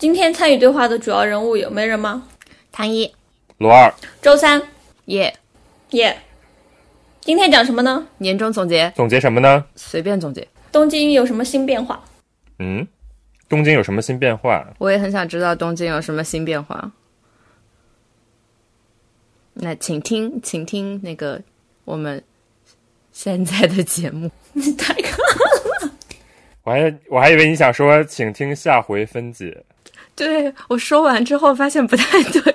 今天参与对话的主要人物有没人吗？唐一罗二，周三，耶，耶、今天讲什么呢？年终总结总结什么呢？随便总结。东京有什么新变化？嗯，东京有什么新变化？我也很想知道东京有什么新变化。那请听，请听那个我们现在的节目。你 太可我还我还以为你想说，请听下回分解。对我说完之后发现不太对。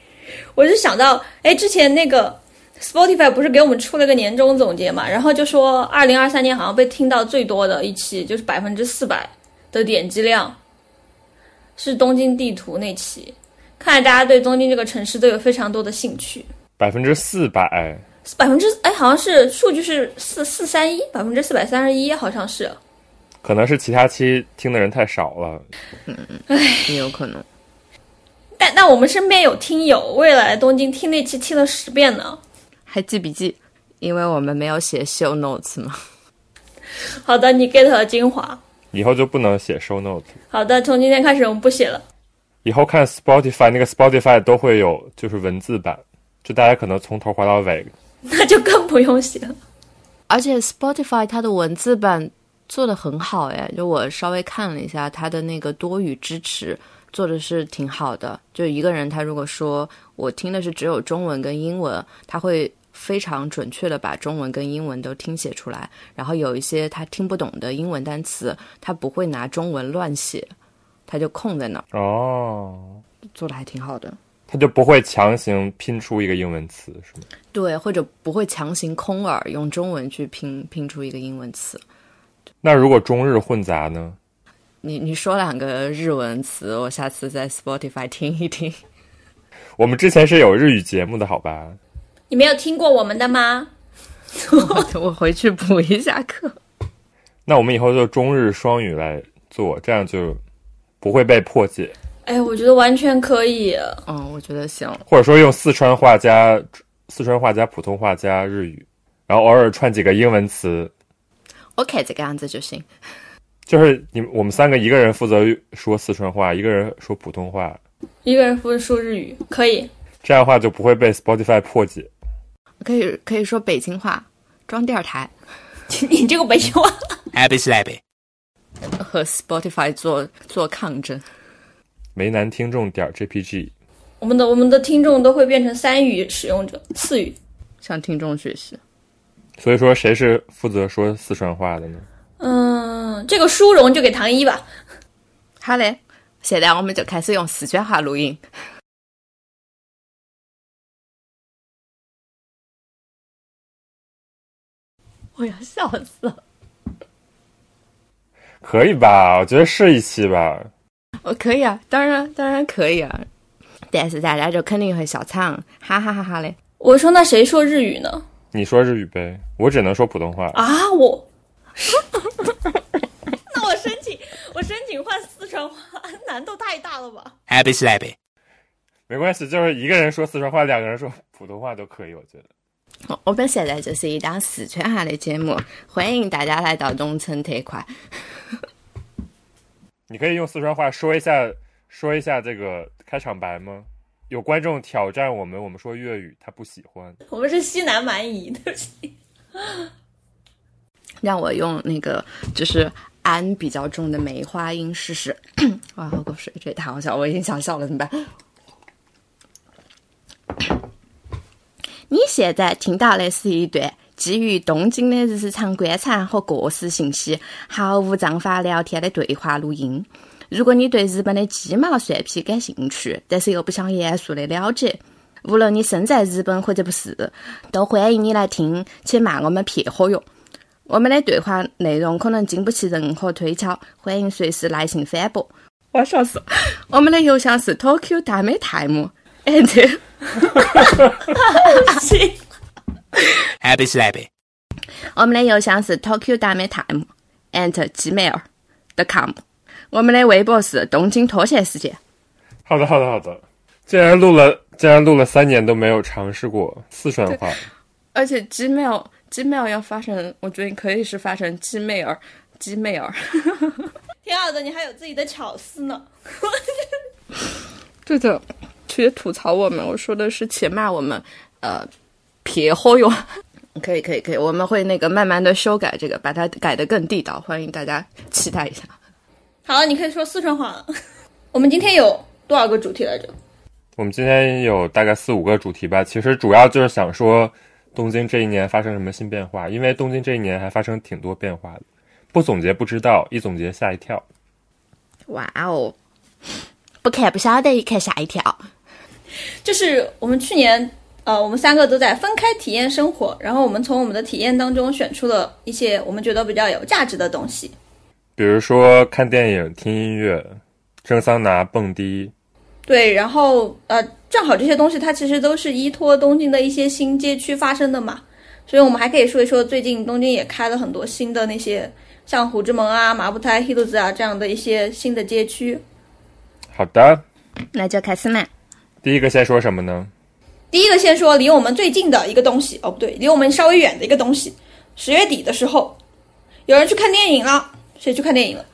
我就想到，哎，之前那个 Spotify 不是给我们出了个年终总结嘛，然后就说二零二三年好像被听到最多的一期就是百分之四百的点击量，是东京地图那期。看来大家对东京这个城市都有非常多的兴趣。百分之四百，百分之哎，好像是数据是四四三一，百分之四百三十一，好像是。可能是其他期听的人太少了。嗯也有可能。但但我们身边有听友为了来东京听那期听了十遍呢。还记笔记，因为我们没有写 show notes 嘛。好的，你 get 了精华。以后就不能写 show notes。好的，从今天开始我们不写了。以后看 Spotify 那个 Spotify 都会有就是文字版，就大家可能从头滑到尾。那就更不用写了。而且 Spotify 它的文字版做的很好哎，就我稍微看了一下它的那个多语支持做的是挺好的。就一个人他如果说我听的是只有中文跟英文，他会非常准确的把中文跟英文都听写出来。然后有一些他听不懂的英文单词，他不会拿中文乱写，他就空在那儿，哦，做的还挺好的。他就不会强行拼出一个英文词，是吗？对，或者不会强行空耳用中文去拼拼出一个英文词。那如果中日混杂呢？你你说两个日文词，我下次在 Spotify 听一听。我们之前是有日语节目的，好吧？你没有听过我们的吗？我回去补一下课。那我们以后就中日双语来做，这样就不会被破解，哎，我觉得完全可以。嗯，我觉得行。或者说用四川话加四川话加普通话加日语，然后偶尔串几个英文词，OK，这个样子就行。就是你我们三个一个人负责说四川话，一个人说普通话，一个人负责说日语，可以。这样的话就不会被 Spotify 破解。可以可以说北京话，装电台 你这个北京话，Happy Slappy. 和 Spotify 做做抗争。梅南听众点 JPG，我们的我们的听众都会变成三语使用者，四语。向听众学习。所以说谁是负责说四川话的呢？嗯，这个殊荣就给唐一吧。好嘞，现在我们就开始用四川话录音。我要笑死了。可以吧？我觉得是一期吧。我可以啊，当然当然可以啊，但是大家就肯定会笑场，哈哈哈哈嘞。我说那谁说日语呢？你说日语呗，我只能说普通话。啊，我。那我申请，我申请换四川话，难度太大了吧？Happy Slappy. 没关系，就是一个人说四川话，两个人说普通话都可以，我觉得。我我们现在就是一档四川话的节目，欢迎大家来到农村特快。你可以用四川话说一下，说一下这个开场白吗？有观众挑战我们，我们说粤语，他不喜欢。我们是西南蛮夷，对不起。让我用那个就是安比较重的梅花音试试。哇，喝口水，这也太好笑，我已经想笑了，怎么办？你现在听到的是一段基于东京的日常观察和个人信息毫无章法聊天的对话录音。如果你对日本的鸡毛蒜皮感兴趣，但是又不想严肃的了解，无论你身在日本或者不是，都欢迎你来听，且骂我们撇火哟。我们的对话内容可能经不起任何推敲，欢迎随时来信反驳。我要笑死！我们的邮箱是 Tokyo 大美 time and Happy Slappy. 我们的邮箱是 Tokyo 大美 time and gmail.com。我们的微博是东京脱线事件。好的，好的，好的。竟然录了，竟然录了三年都没有尝试过四川话。而且 Gmail 鸡妹儿要发成，我觉得可以是发成鸡妹儿，鸡妹儿。挺好的，你还有自己的巧思呢。对的，去吐槽我们，我说的是且骂我们，呃，撇后哟。可以可以可以，我们会那个慢慢的修改这个，把它改得更地道，欢迎大家期待一下。好，你可以说四川话了。我们今天有多少个主题来着？我们今天有大概四五个主题吧，其实主要就是想说东京这一年发生什么新变化，因为东京这一年还发生挺多变化的，不总结不知道，一总结吓一跳。哇哦，不看不晓得，一看吓一跳。就是我们去年，呃，我们三个都在分开体验生活，然后我们从我们的体验当中选出了一些我们觉得比较有价值的东西。比如说看电影、听音乐、蒸桑拿、蹦迪，对，然后呃，正好这些东西它其实都是依托东京的一些新街区发生的嘛，所以我们还可以说一说最近东京也开了很多新的那些像虎之门啊、麻布台、黑路子啊这样的一些新的街区。好的，那就开始嘛。第一个先说什么呢？第一个先说离我们最近的一个东西，哦不对，离我们稍微远的一个东西。十月底的时候，有人去看电影了，谁去看电影了？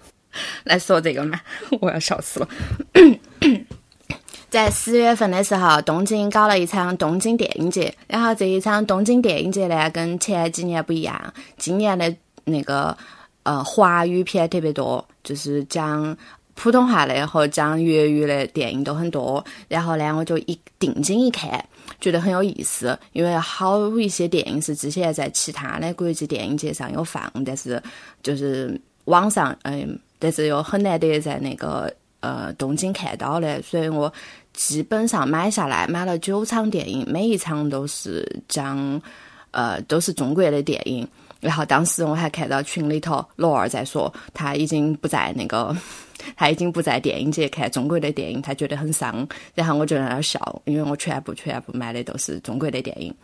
来说这个嘛，我要笑死了。在十月份的时候，东京搞了一场东京电影节。然后这一场东京电影节呢，跟前几年不一样，今年的那个呃华语片特别多，就是讲普通话的和讲粤语的电影都很多。然后呢，我就一定睛一看，觉得很有意思，因为好一些电影是之前在其他的国际电影节上有放，但是就是网上嗯，但是又很难得在那个呃东京看到的，所以我基本上买下来买了九场电影，每一场都是讲呃都是中国的电影。然后当时我还看到群里头罗二在说，他已经不在那个，他已经不在电影节看中国的电影，他觉得很伤。然后我就在那儿笑，因为我全部全部买的都是中国的电影。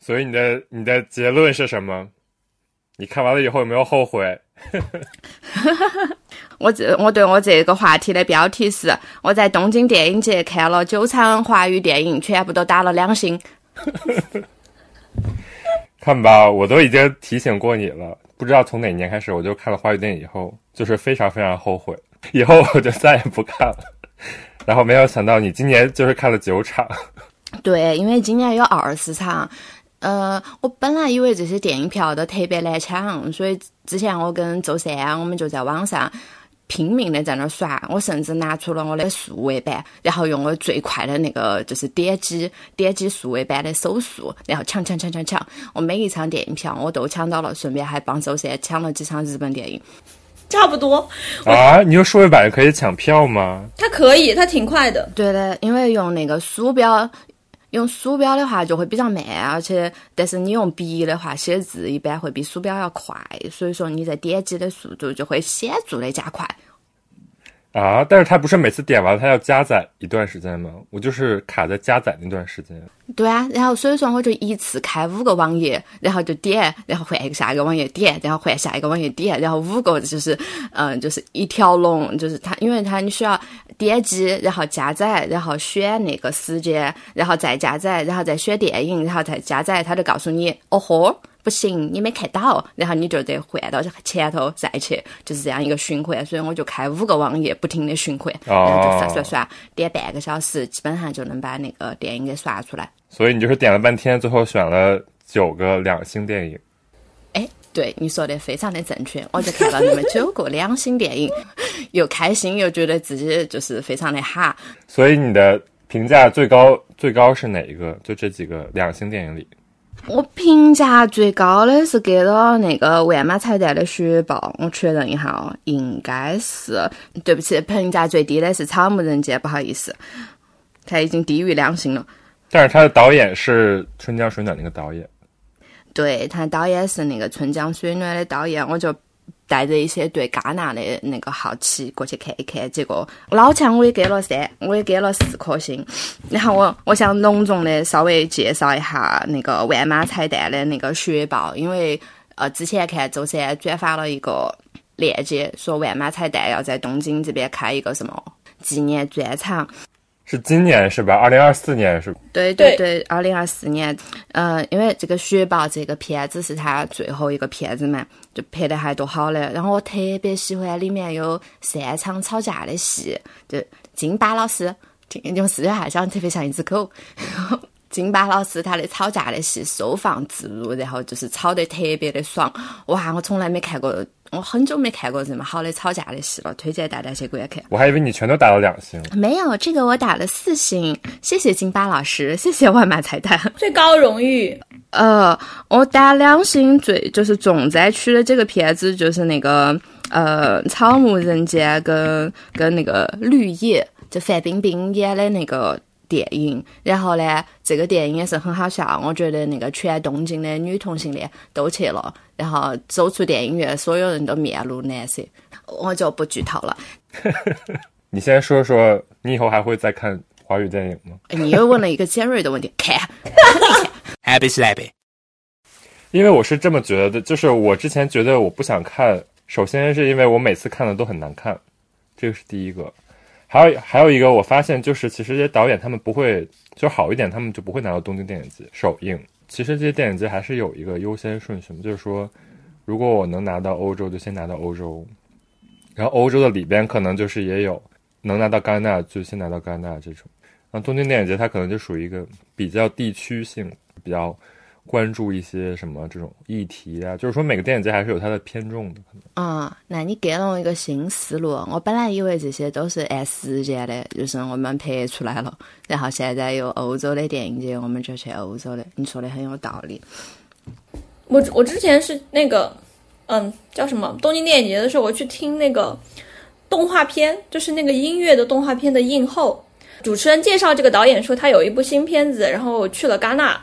所以你的你的结论是什么？你看完了以后有没有后悔？我这我对我这个话题的标题是：我在东京电影节看了九场华语电影，全部都打了两星。看吧，我都已经提醒过你了，不知道从哪年开始，我就看了华语电影以后，就是非常非常后悔，以后我就再也不看了。然后没有想到你今年就是看了九场，对，因为今年有二十场。呃，我本来以为这些电影票都特别难抢，所以之前我跟周三我们就在网上拼命的在那儿刷，我甚至拿出了我的数位板，然后用我最快的那个就是点击点击数位板的手速，然后抢抢抢抢抢，我每一场电影票我都抢到了，顺便还帮周三抢了几场日本电影。差不多，啊，你用数位板可以抢票吗？它可以，它挺快的。对的，因为用那个鼠标，用鼠标的话就会比较慢，而且但是你用笔的话写字一般会比鼠标要快，所以说你在点击的速度就会显著的加快。啊，但是它不是每次点完它要加载一段时间吗？我就是卡在加载那段时间。对啊，然后所以说我就一次开五个网页，然后就点，然后换下一个网页点，然后换下一个网页点，然后五个就是嗯，就是一条龙，就是它，因为它你需要点击，然后加载，然后选那个时间，然后再加载，然后再选电影，然后再加载，它就告诉你，哦豁。不行，你没看到，然后你就得换到前头再去，就是这样一个循环。所以我就开五个网页，不停的循环，然后就刷刷刷，点半个小时，基本上就能把那个电影给刷出来。所以你就是点了半天，最后选了九个两星电影。哎，对，你说的非常的正确，我就看到你们九个两星电影，又开心又觉得自己就是非常的哈。所以你的评价最高最高是哪一个？就这几个两星电影里。我评价最高的是给了那个万马彩蛋的雪豹，我确认一下哦，应该是。对不起，评价最低的是草木人间，不好意思，他已经低于良心了。但是他的导演是春江水暖那个导演，对他导演是那个春江水暖的导演，我就带着一些对戛纳的那个好奇过去看一看。结果老强我也给了三，我也给了四颗星。然后我我想隆重的稍微介绍一下那个万马彩蛋的那个雪豹，因为呃之前看周三转发了一个链接，说万马彩蛋要在东京这边开一个什么纪念专场。是今年是吧？二零二四年是对对对，二零二四年，呃，因为这个《雪豹》这个片子是他最后一个片子嘛，就拍的还多好嘞。然后我特别喜欢里面有三场吵架的戏，就金巴老师用四川话讲特别像一只狗。金巴老师他的吵架的戏收放自如，然后就是吵得特别的爽。哇，我从来没看过，我很久没看过这么好的吵架的戏了，推荐大家去观看。我还以为你全都打了两星。没有，这个我打了四星，谢谢金巴老师，谢谢万马彩蛋。最高荣誉，呃，我打两星最就是重灾区的这个片子就是那个呃《草木人间》跟跟那个《绿叶》，就范冰冰演的那个电影。然后呢，这个电影也是很好笑，我觉得那个全东京的女同性恋都去了，然后走出电影院，所有人都面露难色。我就不剧透了。你先说说，你以后还会再看华语电影吗？你又问了一个尖锐的问题，看 Happy Slappy. 因为我是这么觉得的，就是我之前觉得我不想看，首先是因为我每次看的都很难看，这个是第一个。还有还有一个，我发现就是其实这些导演他们不会，就好一点，他们就不会拿到东京电影节首映。其实这些电影节还是有一个优先顺序嘛，就是说，如果我能拿到欧洲，就先拿到欧洲，然后欧洲的里边可能就是也有能拿到戛纳，就先拿到戛纳这种。然后东京电影节它可能就属于一个比较地区性，比较关注一些什么这种议题啊，就是说每个电影节还是有它的偏重的。可能嗯，那你给了我一个新思路。我本来以为这些都是按时间的，就是我们拍出来了，然后现在有欧洲的电影节，我们就去欧洲的。你说的很有道理。我我之前是那个，嗯，叫什么东京电影节的时候，我去听那个动画片，就是那个音乐的动画片的映后，主持人介绍这个导演说他有一部新片子，然后去了戛纳，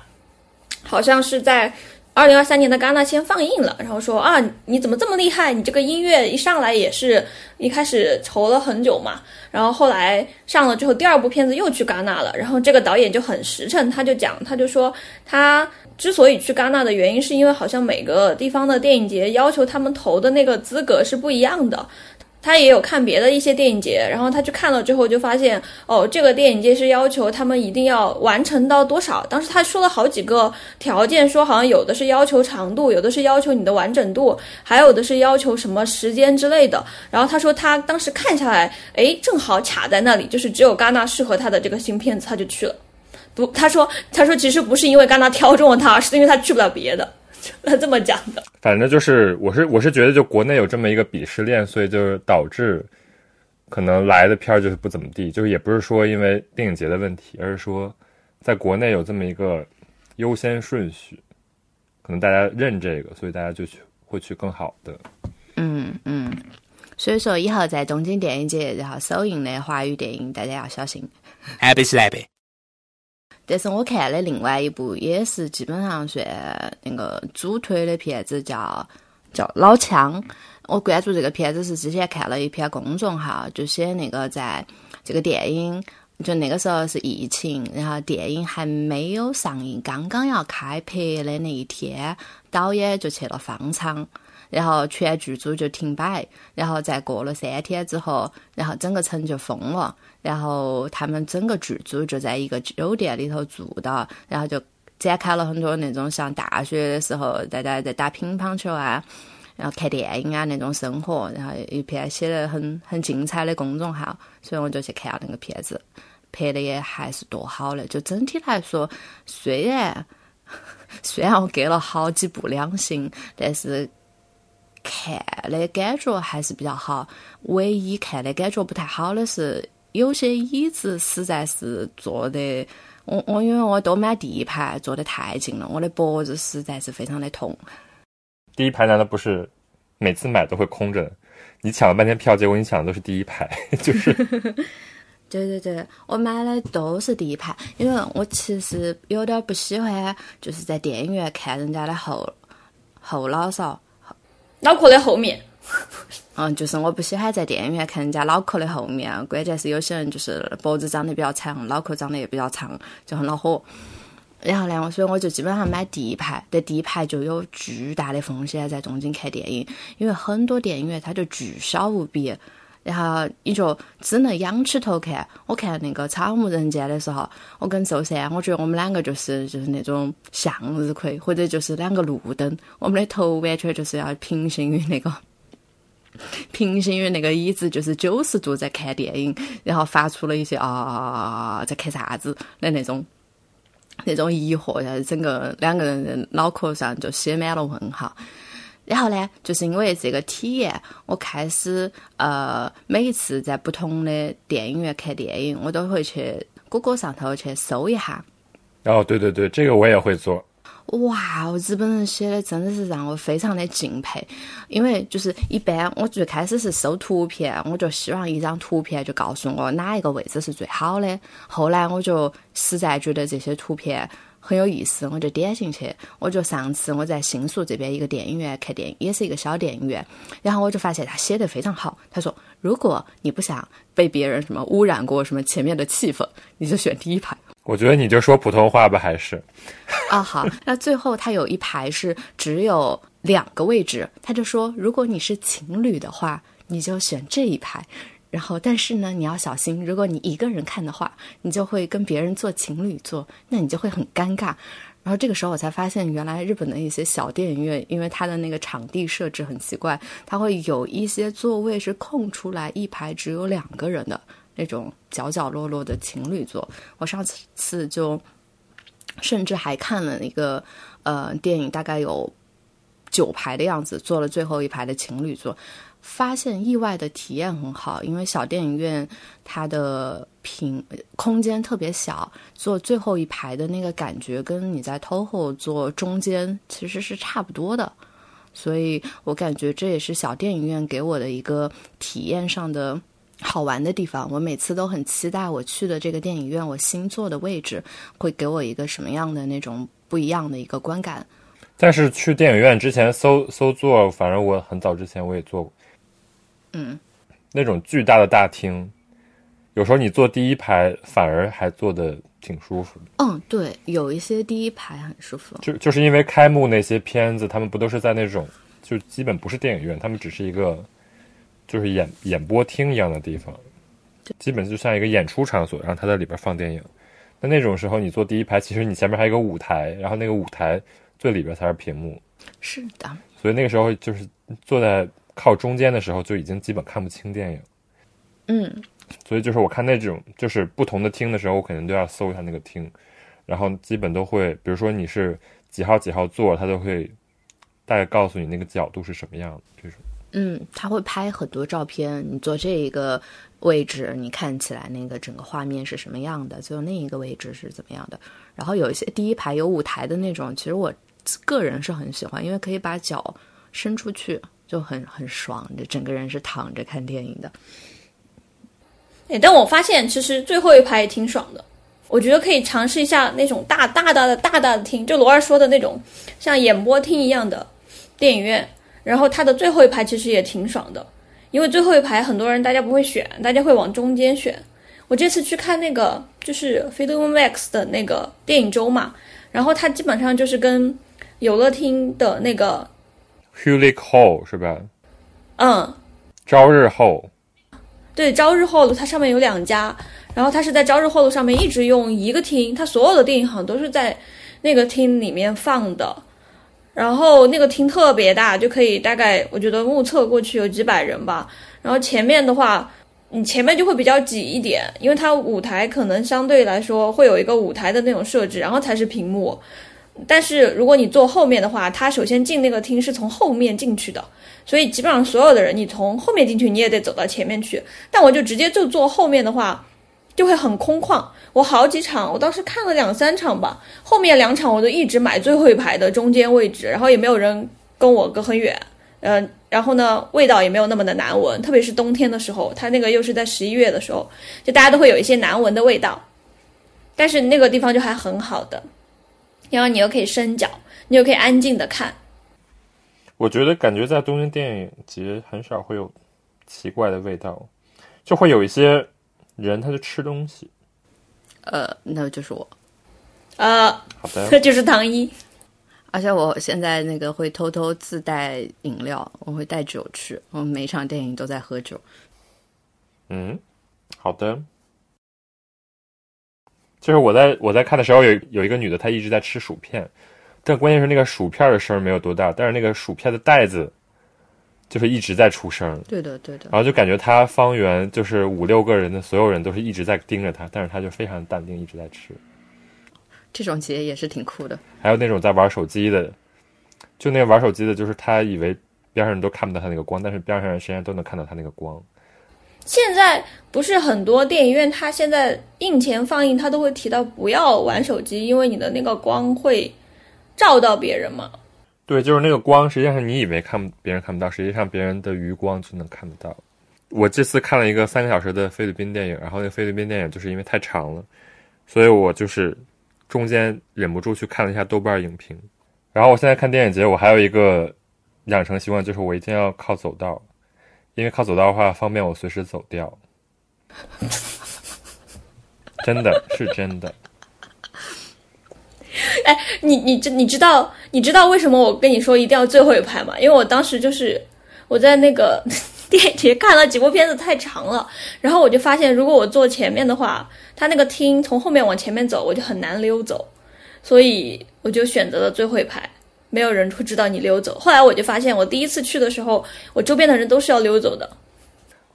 好像是在二零二三年的戛纳先放映了，然后说啊，你怎么这么厉害？你这个音乐一上来也是一开始筹了很久嘛，然后后来上了之后，第二部片子又去戛纳了，然后这个导演就很实诚，他就讲，他就说他之所以去戛纳的原因，是因为好像每个地方的电影节要求他们投的那个资格是不一样的。他也有看别的一些电影节，然后他去看了之后就发现，哦，这个电影节是要求他们一定要完成到多少。当时他说了好几个条件，说好像有的是要求长度，有的是要求你的完整度，还有的是要求什么时间之类的。然后他说他当时看下来，哎，正好卡在那里，就是只有戛纳适合他的这个新片子，他就去了。不，他说他说其实不是因为戛纳挑中了他，是因为他去不了别的，他这么讲的。反正就是，我是我是觉得，就国内有这么一个鄙视链，所以就是导致可能来的片儿就是不怎么地，就是也不是说因为电影节的问题，而是说在国内有这么一个优先顺序，可能大家认这个，所以大家就去会去更好的。嗯嗯，所以说以后在东京电影节，然后首映的华语电影，大家要小心。Happy Slappy. 但是我看的另外一部也是基本上算那个主推的片子叫，叫老枪。我关注这个片子是之前看了一篇公众号，就写那个在这个电影，就那个时候是疫情，然后电影还没有上映，刚刚要开拍的那一天，导演就去了方舱。然后全剧组就停摆，然后再过了三天之后，然后整个城就封了，然后他们整个剧组就在一个酒店里头住的，然后就展开了很多那种像大学的时候大家在打乒乓球啊，然后看电影啊那种生活，然后一篇写的很很精彩的公众号，所以我就去看了那个片子，拍的也还是多好的，就整体来说，虽然 虽然我给了好几部两星，但是。看的感觉还是比较好，唯一看的感觉不太好的是，有些椅子实在是坐的，我我因为我都买第一排，坐的太近了，我的脖子实在是非常的痛。第一排难道不是每次买都会空着？你抢了半天票，结果你抢的都是第一排，就是 对对对，我买的都是第一排，因为我其实有点不喜欢，就是在电影院看人家的后后脑勺。脑壳的后面，嗯，就是我不喜欢在电影院看人家脑壳的后面，关键是有些人就是脖子长得比较长，脑壳长得也比较长，就很恼火。然后呢，所以我就基本上买第一排，在第一排就有巨大的风险在中间看电影，因为很多电影院它就巨小无比，然后你就只能仰起头看。我看那个《草木人间》的时候，我跟周三，我觉得我们两个就是就是那种向日葵，或者就是两个路灯，我们的头完全就是要平行于那个。平行于那个椅子，就是九十度在看电影，然后发出了一些啊在看啥子的那种那种疑惑，然后整个两个人脑壳上就写满了问号。然后呢，就是因为这个体验，我开始呃每一次在不同的电影院看电影，我都会去谷歌上头去搜一下。哦，对对对，这个我也会做。哇，日本人写的真的是让我非常的敬佩，因为就是一般我最开始是搜图片，我就希望一张图片就告诉我哪一个位置是最好的。后来我就实在觉得这些图片很有意思，我就点进去。我就上次我在新宿这边一个电影院看电影，也是一个小电影院，然后我就发现他写的非常好。他说，如果你不想被别人什么污染过什么前面的气氛，你就选第一排。我觉得你就说普通话吧，还是啊好。那最后他有一排是只有两个位置，他就说，如果你是情侣的话，你就选这一排。然后，但是呢，你要小心，如果你一个人看的话，你就会跟别人做情侣座，那你就会很尴尬。然后这个时候我才发现，原来日本的一些小电影院，因为它的那个场地设置很奇怪，它会有一些座位是空出来，一排只有两个人的。那种角角落落的情侣座，我上次就甚至还看了一个呃电影，大概有九排的样子，坐了最后一排的情侣座，发现意外的体验很好，因为小电影院它的平空间特别小，坐最后一排的那个感觉跟你在 TOHO 坐中间其实是差不多的，所以我感觉这也是小电影院给我的一个体验上的。好玩的地方，我每次都很期待我去的这个电影院，我新坐的位置会给我一个什么样的那种不一样的一个观感。但是去电影院之前搜搜座，反正我很早之前我也坐过。嗯，那种巨大的大厅，有时候你坐第一排反而还坐的挺舒服的。嗯，对，有一些第一排很舒服。就就是因为开幕那些片子，他们不都是在那种就基本不是电影院，他们只是一个。就是演演播厅一样的地方，基本就像一个演出场所，然后他在里边放电影。那那种时候，你坐第一排，其实你前面还有一个舞台，然后那个舞台最里边才是屏幕。是的。所以那个时候就是坐在靠中间的时候，就已经基本看不清电影。嗯。所以就是我看那种就是不同的厅的时候，我肯定都要搜一下那个厅，然后基本都会，比如说你是几号几号座，他都会大概告诉你那个角度是什么样的这种。嗯，他会拍很多照片。你坐这一个位置，你看起来那个整个画面是什么样的？就那一个位置是怎么样的？然后有一些第一排有舞台的那种，其实我个人是很喜欢，因为可以把脚伸出去，就很很爽。就整个人是躺着看电影的。哎，但我发现其实最后一排也挺爽的。我觉得可以尝试一下那种大大大的大大的厅，就罗二说的那种像演播厅一样的电影院。然后它的最后一排其实也挺爽的，因为最后一排很多人大家不会选，大家会往中间选。我这次去看那个就是 Film Max 的那个电影周嘛，然后它基本上就是跟游乐厅的那个 Hulic Hall 是吧？嗯，朝日 Hall。对，朝日 Hall 它上面有两家，然后它是在朝日 Hall 上面一直用一个厅，它所有的电影好像都是在那个厅里面放的。然后那个厅特别大，就可以大概我觉得目测过去有几百人吧。然后前面的话，你前面就会比较挤一点，因为它舞台可能相对来说会有一个舞台的那种设置，然后才是屏幕。但是如果你坐后面的话，它首先进那个厅是从后面进去的，所以基本上所有的人你从后面进去，你也得走到前面去。但我就直接就坐后面的话。就会很空旷。我好几场，我当时看了两三场吧，后面两场我都一直买最后一排的中间位置，然后也没有人跟我隔很远，嗯，然后呢，味道也没有那么的难闻，特别是冬天的时候，它那个又是在十一月的时候，就大家都会有一些难闻的味道，但是那个地方就还很好的，然后你又可以伸脚，你又可以安静的看。我觉得感觉在东京电影节很少会有奇怪的味道，就会有一些。人他就吃东西，呃，那就是我，呃，好的，这就是唐一，而且我现在那个会偷偷自带饮料，我会带酒去，我每场电影都在喝酒。嗯，好的。就是我在我在看的时候，有有一个女的，她一直在吃薯片，但关键是那个薯片的声儿没有多大，但是那个薯片的袋子就是一直在出声，对的，对的。然后就感觉她方圆就是五六个人的所有人都是一直在盯着她，但是她就非常淡定，一直在吃。这种节也是挺酷的。还有那种在玩手机的，就那个玩手机的，就是他以为边上人都看不到他那个光，但是边上人实际上都能看到他那个光。现在不是很多电影院，它现在映前放映，它都会提到不要玩手机，因为你的那个光会照到别人嘛。对，就是那个光，实际上你以为看别人看不到，实际上别人的余光就能看得到。我这次看了一个三个小时的菲律宾电影，然后那菲律宾电影就是因为太长了，所以我就是中间忍不住去看了一下豆瓣影评。然后我现在看电影节，我还有一个养成习惯，就是我一定要靠走道，因为靠走道的话方便我随时走掉。真的是真的，哎你你知你知道你知道为什么我跟你说一定要最后一排吗？因为我当时就是我在那个 电影节看了几部片子太长了，然后我就发现如果我坐前面的话，他那个厅从后面往前面走我就很难溜走，所以我就选择了最后一排，没有人会知道你溜走。后来我就发现，我第一次去的时候，我周边的人都是要溜走的。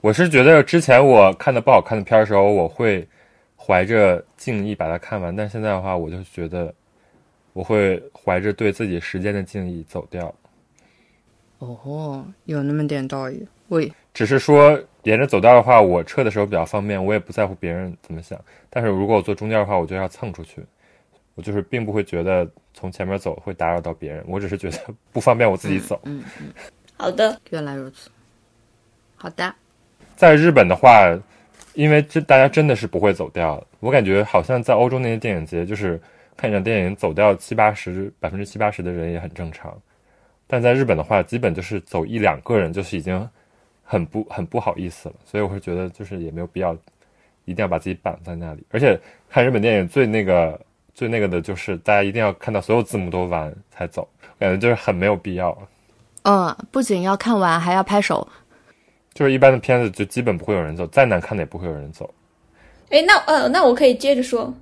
我是觉得之前我看的不好看的片儿的时候，我会怀着敬意把它看完，但现在的话，我就觉得我会怀着对自己时间的敬意走掉。哦，有那么点道理。喂，只是说沿着走道的话，我撤的时候比较方便，我也不在乎别人怎么想。但是如果我坐中间的话，我就要蹭出去，我就是并不会觉得从前面走会打扰到别人，我只是觉得不方便我自己走。嗯嗯，好的，原来如此。好的，在日本的话，因为这大家真的是不会走掉。我感觉好像在欧洲那些电影节，就是看一场电影走掉七八十百分之七八十的人也很正常。但在日本的话，基本就是走一两个人就是已经很不很不好意思了。所以我会觉得就是也没有必要一定要把自己绑在那里。而且看日本电影最那个最那个的就是大家一定要看到所有字母都完才走，感觉就是很没有必要。嗯，不仅要看完，还要拍手。就是一般的片子就基本不会有人走，再难看的也不会有人走。哎，那呃，那我可以接着说，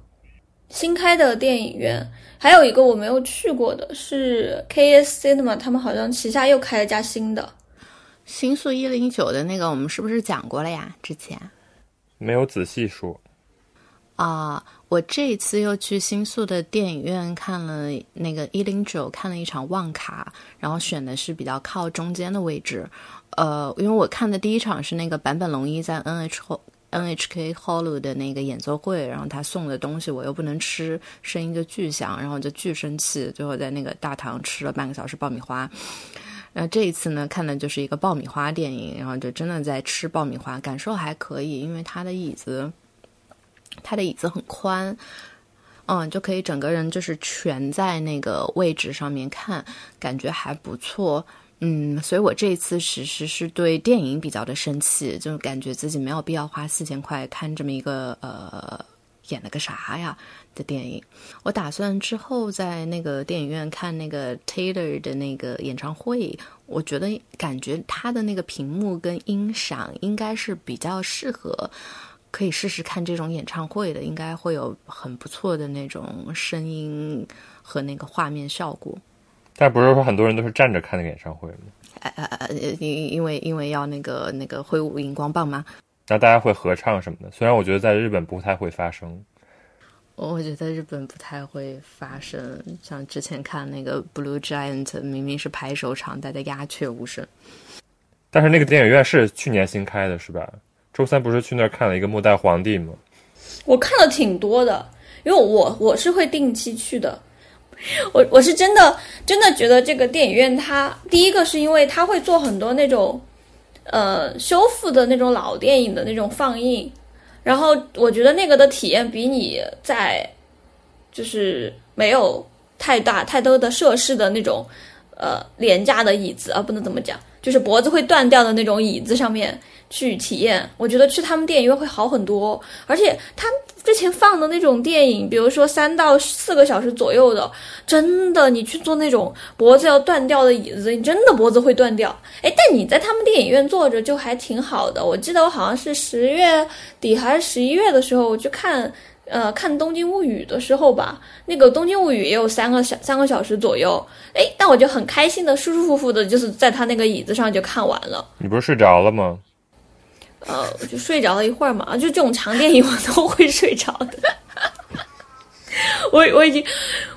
新开的电影院还有一个我没有去过的是 KS Cinema，他们好像旗下又开了家新的。新宿一零九的那个，我们是不是讲过了呀？之前没有仔细说。啊，我这一次又去新宿的电影院看了那个一零九，看了一场旺卡，然后选的是比较靠中间的位置。呃，因为我看的第一场是那个坂本龙一在 N H N H K Hall 的那个演奏会，然后他送的东西我又不能吃，声音就巨响，然后就巨生气，最后在那个大堂吃了半个小时爆米花。然后这一次呢，看的就是一个爆米花电影，然后就真的在吃爆米花，感受还可以，因为他的椅子，它的椅子很宽，嗯，就可以整个人就是蜷在那个位置上面看，感觉还不错。嗯，所以我这一次其实是对电影比较的生气，就感觉自己没有必要花四千块看这么一个呃演了个啥呀的电影。我打算之后在那个电影院看那个 Taylor 的那个演唱会，我觉得感觉他的那个屏幕跟音响应该是比较适合，可以试试看这种演唱会的，应该会有很不错的那种声音和那个画面效果。但不是说很多人都是站着看那个演唱会吗？呃呃呃，因因为因为要那个那个挥舞荧光棒吗。那大家会合唱什么的？虽然我觉得在日本不太会发生。我觉得日本不太会发生，像之前看那个 Blue Giant，明明是拍手场，大家鸦雀无声。但是那个电影院是去年新开的，是吧？周三不是去那儿看了一个《末代皇帝》吗？我看了挺多的，因为我我是会定期去的。我我是真的真的觉得这个电影院它第一个是因为它会做很多那种呃修复的那种老电影的那种放映，然后我觉得那个的体验比你在就是没有太大太多的设施的那种呃廉价的椅子啊不能这么讲，就是脖子会断掉的那种椅子上面去体验，我觉得去他们电影院会好很多。而且他之前放的那种电影，比如说三到四个小时左右的，真的你去坐那种脖子要断掉的椅子，你真的脖子会断掉。哎，但你在他们电影院坐着就还挺好的。我记得我好像是十月底还是十一月的时候，我去看。呃，看《东京物语》的时候吧，那个《东京物语》也有三个小三个小时左右，哎，但我就很开心的、舒舒服服的，就是在他那个椅子上就看完了。你不是睡着了吗？呃，我就睡着了一会儿嘛，就这种长电影我都会睡着的。我我已经，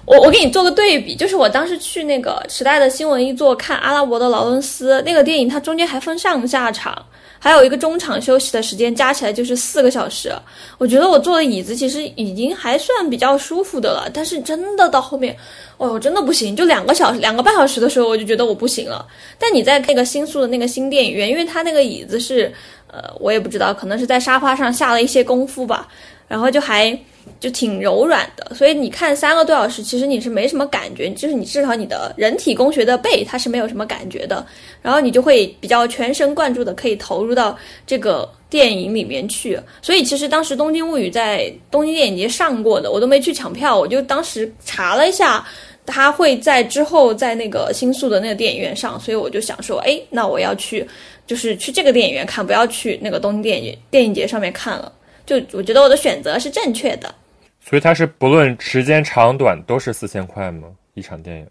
我我给你做个对比，就是我当时去那个时代的新闻一座看《阿拉伯的劳伦斯》那个电影，它中间还分上下场。还有一个中场休息的时间，加起来就是四个小时。我觉得我坐的椅子其实已经还算比较舒服的了，但是真的到后面，哦，真的不行，就两个小时、两个半小时的时候，我就觉得我不行了。但你在那个新宿的那个新电影院，因为它那个椅子是，呃，我也不知道，可能是在沙发上下了一些功夫吧，然后就还。就挺柔软的，所以你看三个多小时，其实你是没什么感觉，就是你至少你的人体工学的背它是没有什么感觉的，然后你就会比较全神贯注的可以投入到这个电影里面去。所以其实当时《东京物语》在东京电影节上过的，我都没去抢票，我就当时查了一下，它会在之后在那个新宿的那个电影院上，所以我就想说，哎，那我要去，就是去这个电影院看，不要去那个东京电影电影节上面看了。就我觉得我的选择是正确的。所以它是不论时间长短都是四千块吗？一场电影？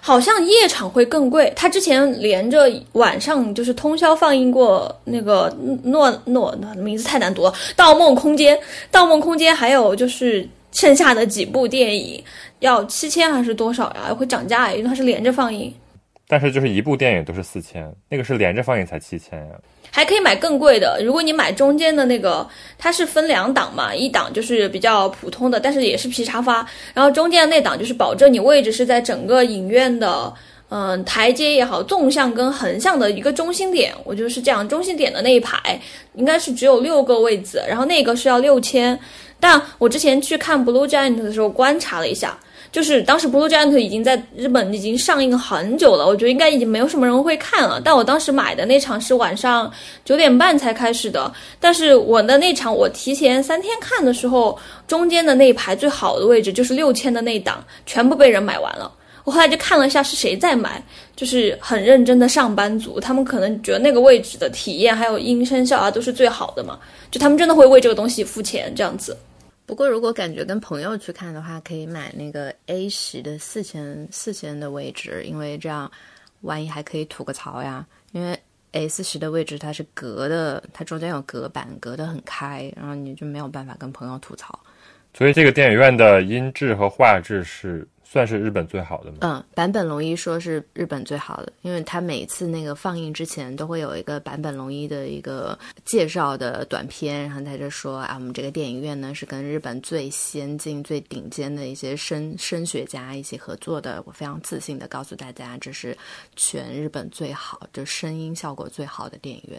好像夜场会更贵。他之前连着晚上就是通宵放映过那个诺诺，名字太难读了，《盗梦空间》。《盗梦空间》还有就是剩下的几部电影要七千还是多少呀？会涨价，因为它是连着放映。但是就是一部电影都是四千，那个是连着放映才七千呀。还可以买更贵的，如果你买中间的那个，它是分两档嘛，一档就是比较普通的，但是也是皮沙发，然后中间的那档就是保证你位置是在整个影院的，嗯，台阶也好，纵向跟横向的一个中心点，我觉得是这样，中心点的那一排应该是只有六个位子，然后那个是要六千，但我之前去看 Blue Giant 的时候观察了一下。就是当时《Blue Giant》已经在日本已经上映很久了，我觉得应该已经没有什么人会看了。但我当时买的那场是晚上九点半才开始的，但是我的那场我提前三天看的时候，中间的那一排最好的位置就是六千的那一档，全部被人买完了。我后来就看了一下是谁在买，就是很认真的上班族，他们可能觉得那个位置的体验还有音声效啊都是最好的嘛，就他们真的会为这个东西付钱这样子。不过，如果感觉跟朋友去看的话，可以买那个 A 十的四千四千的位置，因为这样万一还可以吐个槽呀。因为 S 十的位置它是隔的，它中间有隔板，隔得很开，然后你就没有办法跟朋友吐槽。所以这个电影院的音质和画质是。算是日本最好的吗？嗯，坂本龙一说是日本最好的，因为他每次那个放映之前都会有一个坂本龙一的一个介绍的短片，然后他就说啊，我们这个电影院呢是跟日本最先进、最顶尖的一些声声学家一起合作的。我非常自信的告诉大家，这是全日本最好、就声音效果最好的电影院。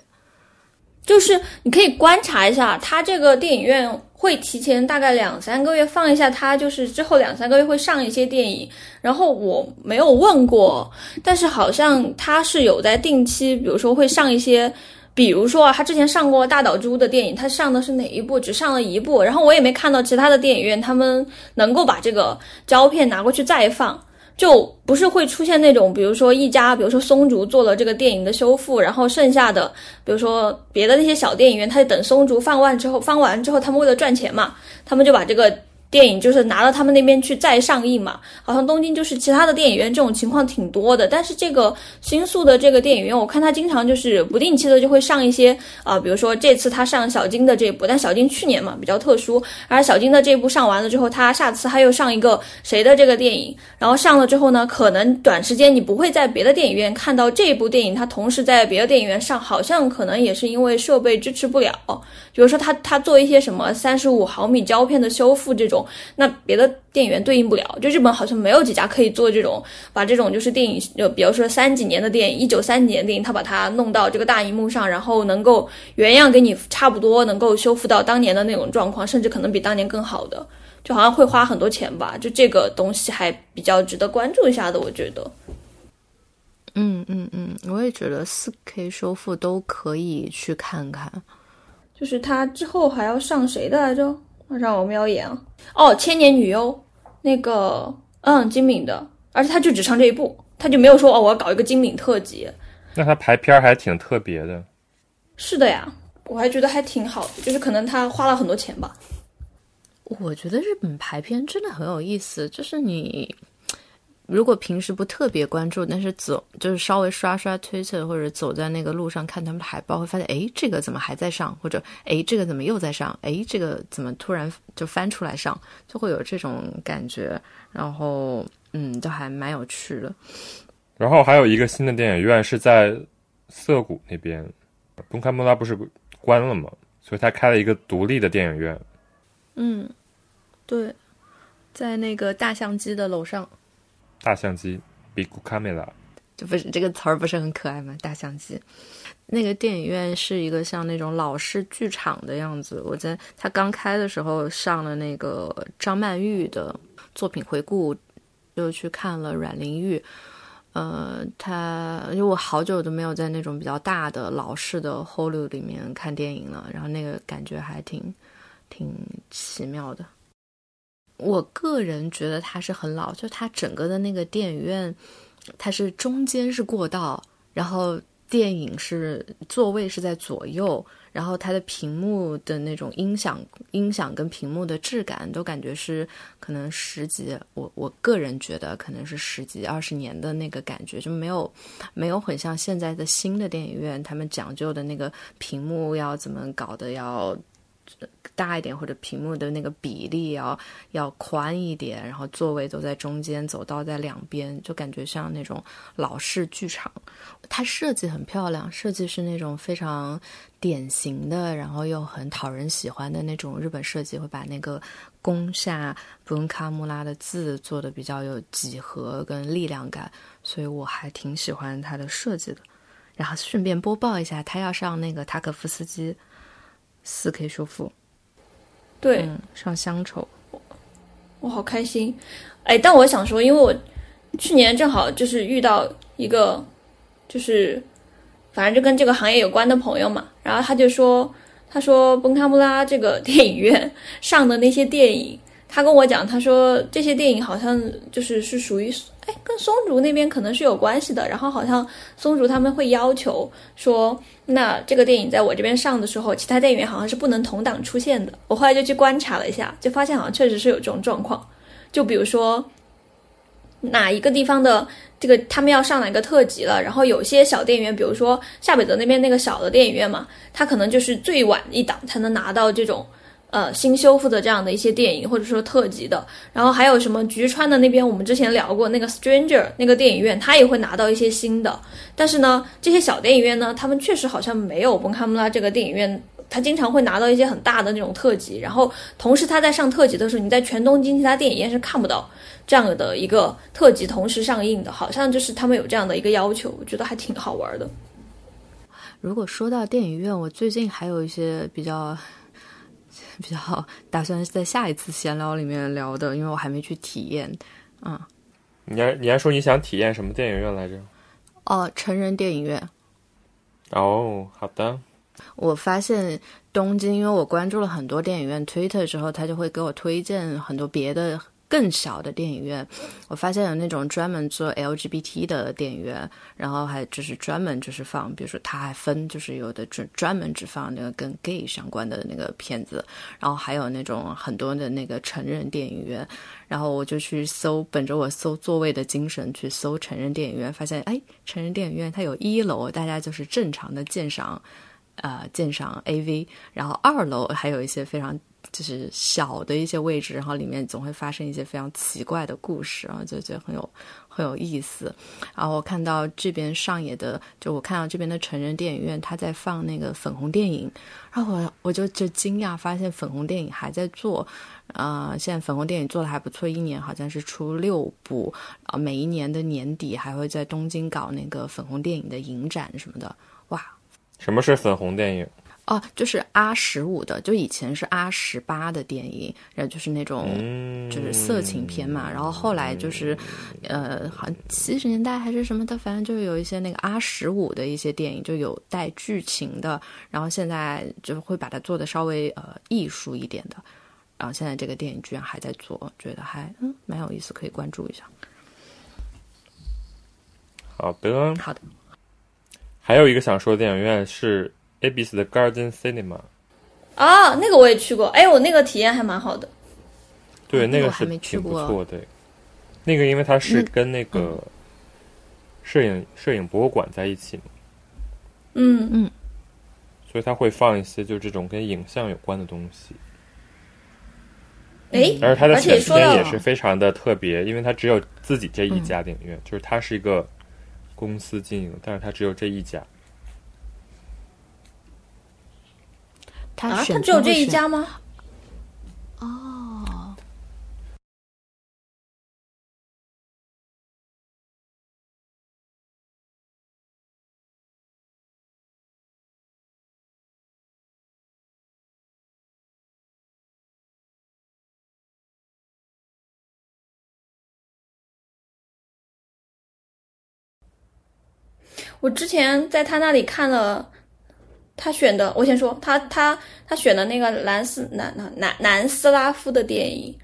就是你可以观察一下，他这个电影院会提前大概两三个月放一下，他就是之后两三个月会上一些电影。然后我没有问过，但是好像他是有在定期，比如说会上一些，比如说啊，他之前上过大岛猪的电影，他上的是哪一部？只上了一部，然后我也没看到其他的电影院他们能够把这个胶片拿过去再放。就不是会出现那种，比如说一家，比如说松竹做了这个电影的修复，然后剩下的，比如说别的那些小电影院，他就等松竹放完之后，放完之后，他们为了赚钱嘛，他们就把这个。电影就是拿到他们那边去再上映嘛，好像东京就是其他的电影院这种情况挺多的，但是这个新宿的这个电影院，我看他经常就是不定期的就会上一些啊，比如说这次他上小金的这部，但小金去年嘛比较特殊，而小金的这部上完了之后，他下次他又上一个谁的这个电影，然后上了之后呢，可能短时间你不会在别的电影院看到这部电影，他同时在别的电影院上，好像可能也是因为设备支持不了，比如说他他做一些什么三十五毫米胶片的修复这种。那别的电影院对应不了，就日本好像没有几家可以做这种，把这种就是电影，就比如说三几年的电影，一九三几年的电影，他把它弄到这个大荧幕上，然后能够原样给你差不多，能够修复到当年的那种状况，甚至可能比当年更好的，就好像会花很多钱吧，就这个东西还比较值得关注一下的，我觉得。嗯嗯嗯，我也觉得四 K 修复都可以去看看。就是他之后还要上谁的来着？让我瞄一眼啊！哦，千年女优那个，嗯，金敏的，而且他就只唱这一部，他就没有说哦，我要搞一个金敏特辑。那他排片儿还挺特别的。是的呀，我还觉得还挺好的，就是可能他花了很多钱吧。我觉得日本排片真的很有意思，就是你如果平时不特别关注，但是走就是稍微刷刷推特或者走在那个路上看他们的海报，会发现哎，这个怎么还在上？或者哎，这个怎么又在上？哎，这个怎么突然就翻出来上？就会有这种感觉，然后嗯，都还蛮有趣的。然后还有一个新的电影院是在涩谷那边，东开莫拉不是关了吗？所以他开了一个独立的电影院。嗯，对，在那个大相机的楼上，大相机 Big Camera，这不是这个词儿不是很可爱吗？大相机，那个电影院是一个像那种老式剧场的样子。我在它刚开的时候上了那个张曼玉的作品回顾，又去看了阮玲玉。呃，他因为我好久都没有在那种比较大的老式的 Holu 里面看电影了，然后那个感觉还挺挺奇妙的。我个人觉得它是很老，就它整个的那个电影院，它是中间是过道，然后电影是座位是在左右，然后它的屏幕的那种音响音响跟屏幕的质感都感觉是可能十几，我我个人觉得可能是十几二十年的那个感觉，就没有没有很像现在的新的电影院，他们讲究的那个屏幕要怎么搞的要。大一点，或者屏幕的那个比例要要宽一点，然后座位都在中间，走道在两边，就感觉像那种老式剧场。它设计很漂亮，设计是那种非常典型的，然后又很讨人喜欢的那种日本设计，会把那个宫下本卡穆拉的字做的比较有几何跟力量感，所以我还挺喜欢它的设计的。然后顺便播报一下，他要上那个塔可夫斯基四 K 修复。对，嗯，上乡愁，我好开心。哎，但我想说，因为我去年正好就是遇到一个，就是反正就跟这个行业有关的朋友嘛，然后他就说，他说崩卡穆拉这个 电影院上的那些电影，他跟我讲，他说这些电影好像就是是属于。哎，跟松竹那边可能是有关系的。然后好像松竹他们会要求说，那这个电影在我这边上的时候，其他电影院好像是不能同档出现的。我后来就去观察了一下，就发现好像确实是有这种状况。就比如说哪一个地方的这个他们要上哪个特辑了，然后有些小电影院，比如说夏北泽那边那个小的电影院嘛，它可能就是最晚一档才能拿到这种。呃，新修复的这样的一些电影，或者说特辑的，然后还有什么菊川的那边，我们之前聊过那个 Stranger 那个电影院，他也会拿到一些新的。但是呢，这些小电影院呢，他们确实好像没有本卡姆拉这个电影院，他经常会拿到一些很大的那种特辑。然后同时，他在上特辑的时候，你在全东京其他电影院是看不到这样的一个特辑同时上映的，好像就是他们有这样的一个要求，我觉得还挺好玩的。如果说到电影院，我最近还有一些比较。比较打算在下一次闲聊里面聊的，因为我还没去体验。嗯，你还你还说你想体验什么电影院来着？哦，成人电影院。哦，好的。我发现东京，因为我关注了很多电影院 Twitter 之后，他就会给我推荐很多别的。更小的电影院，我发现有那种专门做 LGBT 的电影院，然后还就是专门就是放，比如说他还分，就是有的专专门只放那个跟 gay 相关的那个片子，然后还有那种很多的那个成人电影院，然后我就去搜，本着我搜座位的精神去搜成人电影院，发现哎，成人电影院它有一楼，大家就是正常的鉴赏，呃，鉴赏 AV，然后二楼还有一些非常。就是小的一些位置，然后里面总会发生一些非常奇怪的故事，然后就觉得很有很有意思。然后我看到这边上演的，就我看到这边的成人电影院，他在放那个粉红电影，然后我我就就惊讶，发现粉红电影还在做，呃，现在粉红电影做的还不错，一年好像是出六部，啊，每一年的年底还会在东京搞那个粉红电影的影展什么的，哇！什么是粉红电影？哦，就是 R 十五的，就以前是 R 十八的电影，然后就是那种嗯，就是色情片嘛，然后后来就是，呃，好像七十年代还是什么的，反正就是有一些那个 R 十五的一些电影，就有带剧情的，然后现在就会把它做的稍微呃艺术一点的，然后现在这个电影居然还在做，觉得还嗯蛮有意思，可以关注一下。好的。好的，还有一个想说的电影院是 ABC 的 Garden Cinema，啊，那个我也去过，哎，我那个体验还蛮好的。对，那个还没去挺不过。错的。那个因为它是跟那个摄影摄影博物馆在一起嘛，嗯。嗯，所以它会放一些就这种跟影像有关的东西。哎，而它的而且选片说到也是非常的特别，因为它只有自己这一嗯家电影院，就是它是一个公司经营，但是它只有这一家。他啊，选它只有这一家吗？哦。我之前在他那里看了，他选的，我先说他他他选的那个南斯南南南南斯拉夫的电影，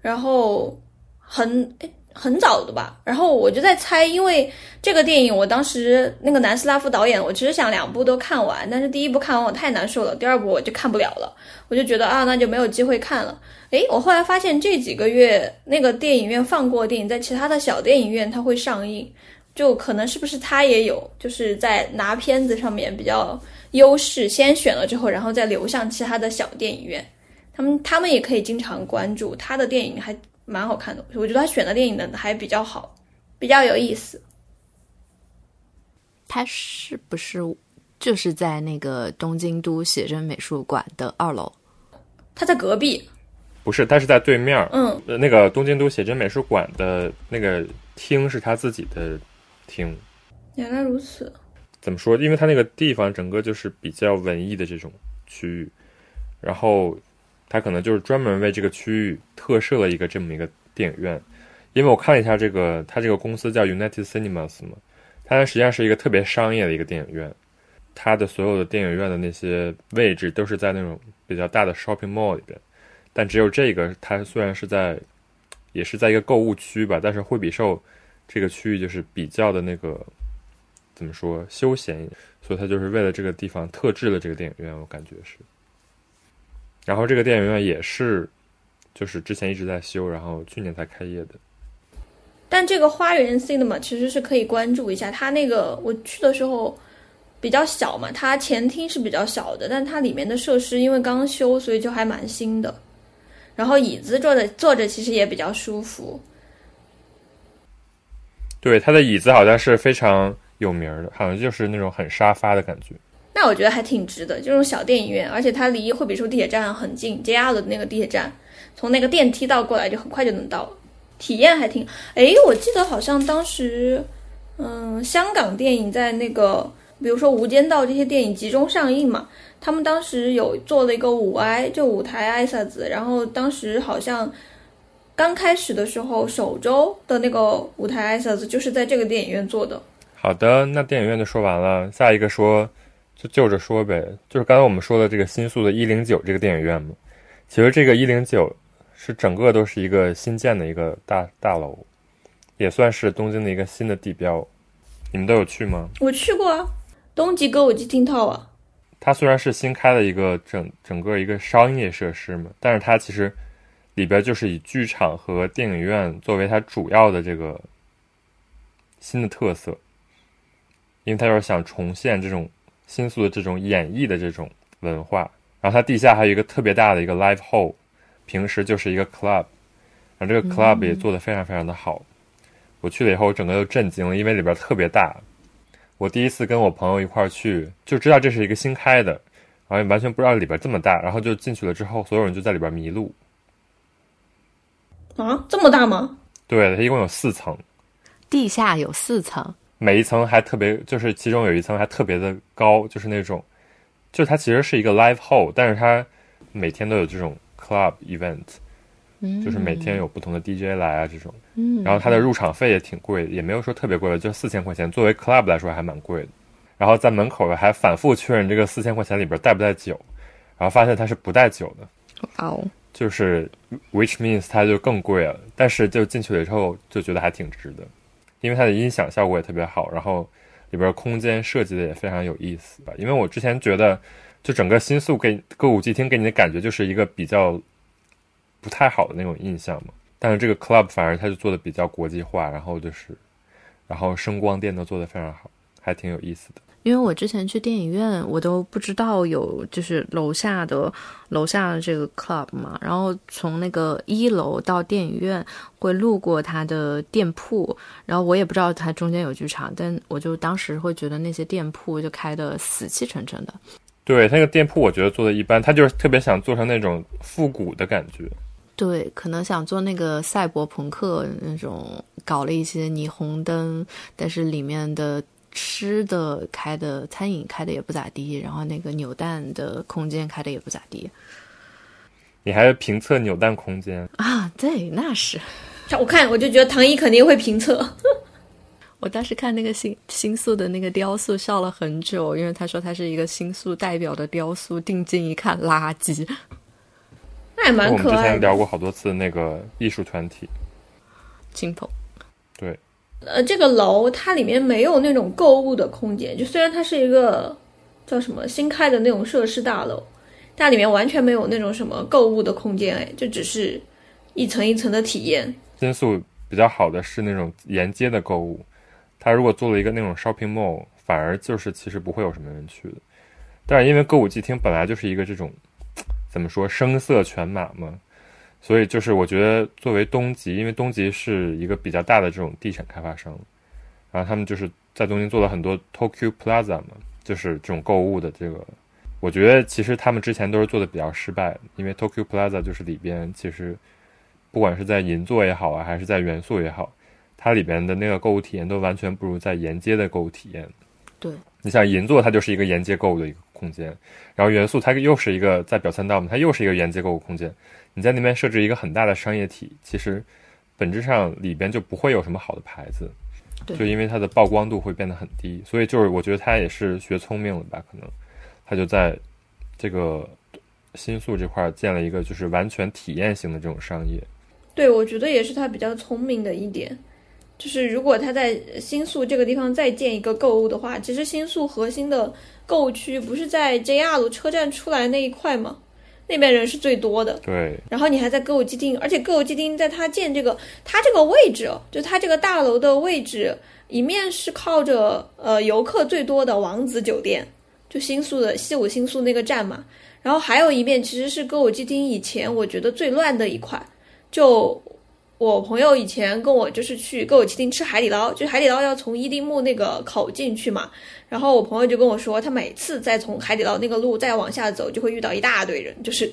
然后很诶很早的吧，然后我就在猜，因为这个电影我当时那个南斯拉夫导演，我其实想两部都看完，但是第一部看完我太难受了，第二部我就看不了了，我就觉得啊那就没有机会看了。诶，我后来发现这几个月那个电影院放过电影，在其他的小电影院它会上映。就可能是不是他也有，就是在拿片子上面比较优势，先选了之后，然后再流向其他的小电影院。他们他们也可以经常关注他的电影，还蛮好看的。我觉得他选的电影呢还比较好，比较有意思。他是不是就是在那个东京都写真美术馆的二楼？他在隔壁，不是，他是在对面。嗯，呃，那个东京都写真美术馆的那个厅是他自己的厅。原来如此。怎么说？因为它那个地方整个就是比较文艺的这种区域，然后它可能就是专门为这个区域特设了一个这么一个电影院。因为我看了一下这个，它这个公司叫 United Cinemas 嘛，它实际上是一个特别商业的一个电影院。它的所有的电影院的那些位置都是在那种比较大的 shopping mall 里边，但只有这个，它虽然是在，也是在一个购物区吧，但是惠比寿这个区域就是比较的那个怎么说休闲一点，所以他就是为了这个地方特制了这个电影院，我感觉是。然后这个电影院也是，就是之前一直在修，然后去年才开业的。但这个花园 cinema 其实是可以关注一下，它那个我去的时候比较小嘛，它前厅是比较小的，但它里面的设施因为刚修，所以就还蛮新的。然后椅子坐着坐着其实也比较舒服。对，它的椅子好像是非常有名的，好像就是那种很沙发的感觉。那我觉得还挺值的，这种小电影院，而且它离惠比寿地铁站很近，JR 的那个地铁站，从那个电梯道过来就很快就能到，体验还挺。诶，我记得好像当时，嗯，香港电影在那个，比如说《无间道》这些电影集中上映嘛，他们当时有做了一个五 I，，就舞台挨萨子，然后当时好像刚开始的时候，首周的那个舞台挨萨子就是在这个电影院做的。好的，那电影院就说完了，下一个说就就着说呗，就是刚才我们说的这个新宿的一零九这个电影院嘛，其实这个一零九是整个都是一个新建的一个大大楼，也算是东京的一个新的地标。你们都有去吗？我去过啊，东极歌舞伎町套啊。它虽然是新开的一个整整个一个商业设施嘛，但是它其实里边就是以剧场和电影院作为它主要的这个新的特色，因为他就是想重现这种新宿的这种演绎的这种文化。然后它地下还有一个特别大的一个 live hall，平时就是一个 club，然后这个 club 也做得非常非常的好。我去了以后，我整个都震惊了，因为里边特别大。我第一次跟我朋友一块儿去，就知道这是一个新开的，然后也完全不知道里边这么大，然后就进去了之后，所有人就在里边迷路。啊，这么大吗？对，它一共有四层，地下有四层，每一层还特别，就是其中有一层还特别的高，就是那种就它其实是一个 live hall，但是它每天都有这种 club event，嗯，就是每天有不同的 DJ 来啊这种。嗯，然后它的入场费也挺贵，也没有说特别贵的，就四千块钱，作为 club 来说还蛮贵的。然后在门口还反复确认这个四千块钱里边带不带酒，然后发现它是不带酒的，哇哦，就是 which means 它就更贵了。但是就进去了之后就觉得还挺值的，因为它的音响效果也特别好，然后里边空间设计的也非常有意思吧。因为我之前觉得，就整个新宿给歌舞伎厅给你的感觉就是一个比较不太好的那种印象嘛。但是这个 club 反而它就做的比较国际化，然后就是，然后声光电都做的非常好，还挺有意思的。因为我之前去电影院，我都不知道有就是楼下的楼下的这个 club 嘛，然后从那个一楼到电影院会路过他的店铺，然后我也不知道它中间有剧场，但我就当时会觉得那些店铺就开的死气沉沉的。对，那个店铺我觉得做的一般，他就是特别想做成那种复古的感觉。对，可能想做那个赛博朋克那种，搞了一些霓虹灯，但是里面的吃的开的餐饮开的也不咋地，然后那个扭蛋的空间开的也不咋地你还评测扭蛋空间，啊。对，那是我看我就觉得唐一肯定会评测。我当时看那个新新宿的那个雕塑笑了很久，因为他说他是一个新宿代表的雕塑，定睛一看垃圾。那也蛮可爱我们之前。聊过好多次那个艺术团体，金鹏，对，呃，这个楼它里面没有那种购物的空间，就虽然它是一个叫什么新开的那种设施大楼，但里面完全没有那种什么购物的空间，哎，就只是一层一层的体验。新宿比较好的是那种沿街的购物，他如果做了一个那种 shopping mall，反而就是其实不会有什么人去的。但是因为歌舞伎町本来就是一个这种怎么说声色犬马嘛，所以就是我觉得作为东极，因为东极是一个比较大的这种地产开发商，然后他们就是在东京做了很多 Tokyo Plaza 嘛，就是这种购物的这个。我觉得其实他们之前都是做的比较失败，因为 Tokyo Plaza 就是里边其实不管是在银座也好啊，还是在元素也好，它里边的那个购物体验都完全不如在沿街的购物体验。对，你像银座，它就是一个沿街购物的一个空间，然后元素它又是一个在表参道嘛，它又是一个沿街购物空间。你在那边设置一个很大的商业体，其实本质上里边就不会有什么好的牌子，对就因为它的曝光度会变得很低，所以就是我觉得他也是学聪明了吧，可能他就在这个新宿这块儿建了一个就是完全体验型的这种商业。对，我觉得也是他比较聪明的一点，就是如果他在新宿这个地方再建一个购物的话，其实新宿核心的购物区不是在 JR 车站出来那一块吗？那边人是最多的。对，然后你还在歌舞伎町，而且歌舞伎町在它建这个，它这个位置，就它这个大楼的位置，一面是靠着呃游客最多的王子酒店，就新宿的西武新宿那个站嘛，然后还有一面其实是歌舞伎町以前我觉得最乱的一块，就我朋友以前跟我就是去歌舞伎町吃海底捞，就海底捞要从伊丁木那个口进去嘛，然后我朋友就跟我说，他每次再从海底捞那个路再往下走，就会遇到一大堆人，就是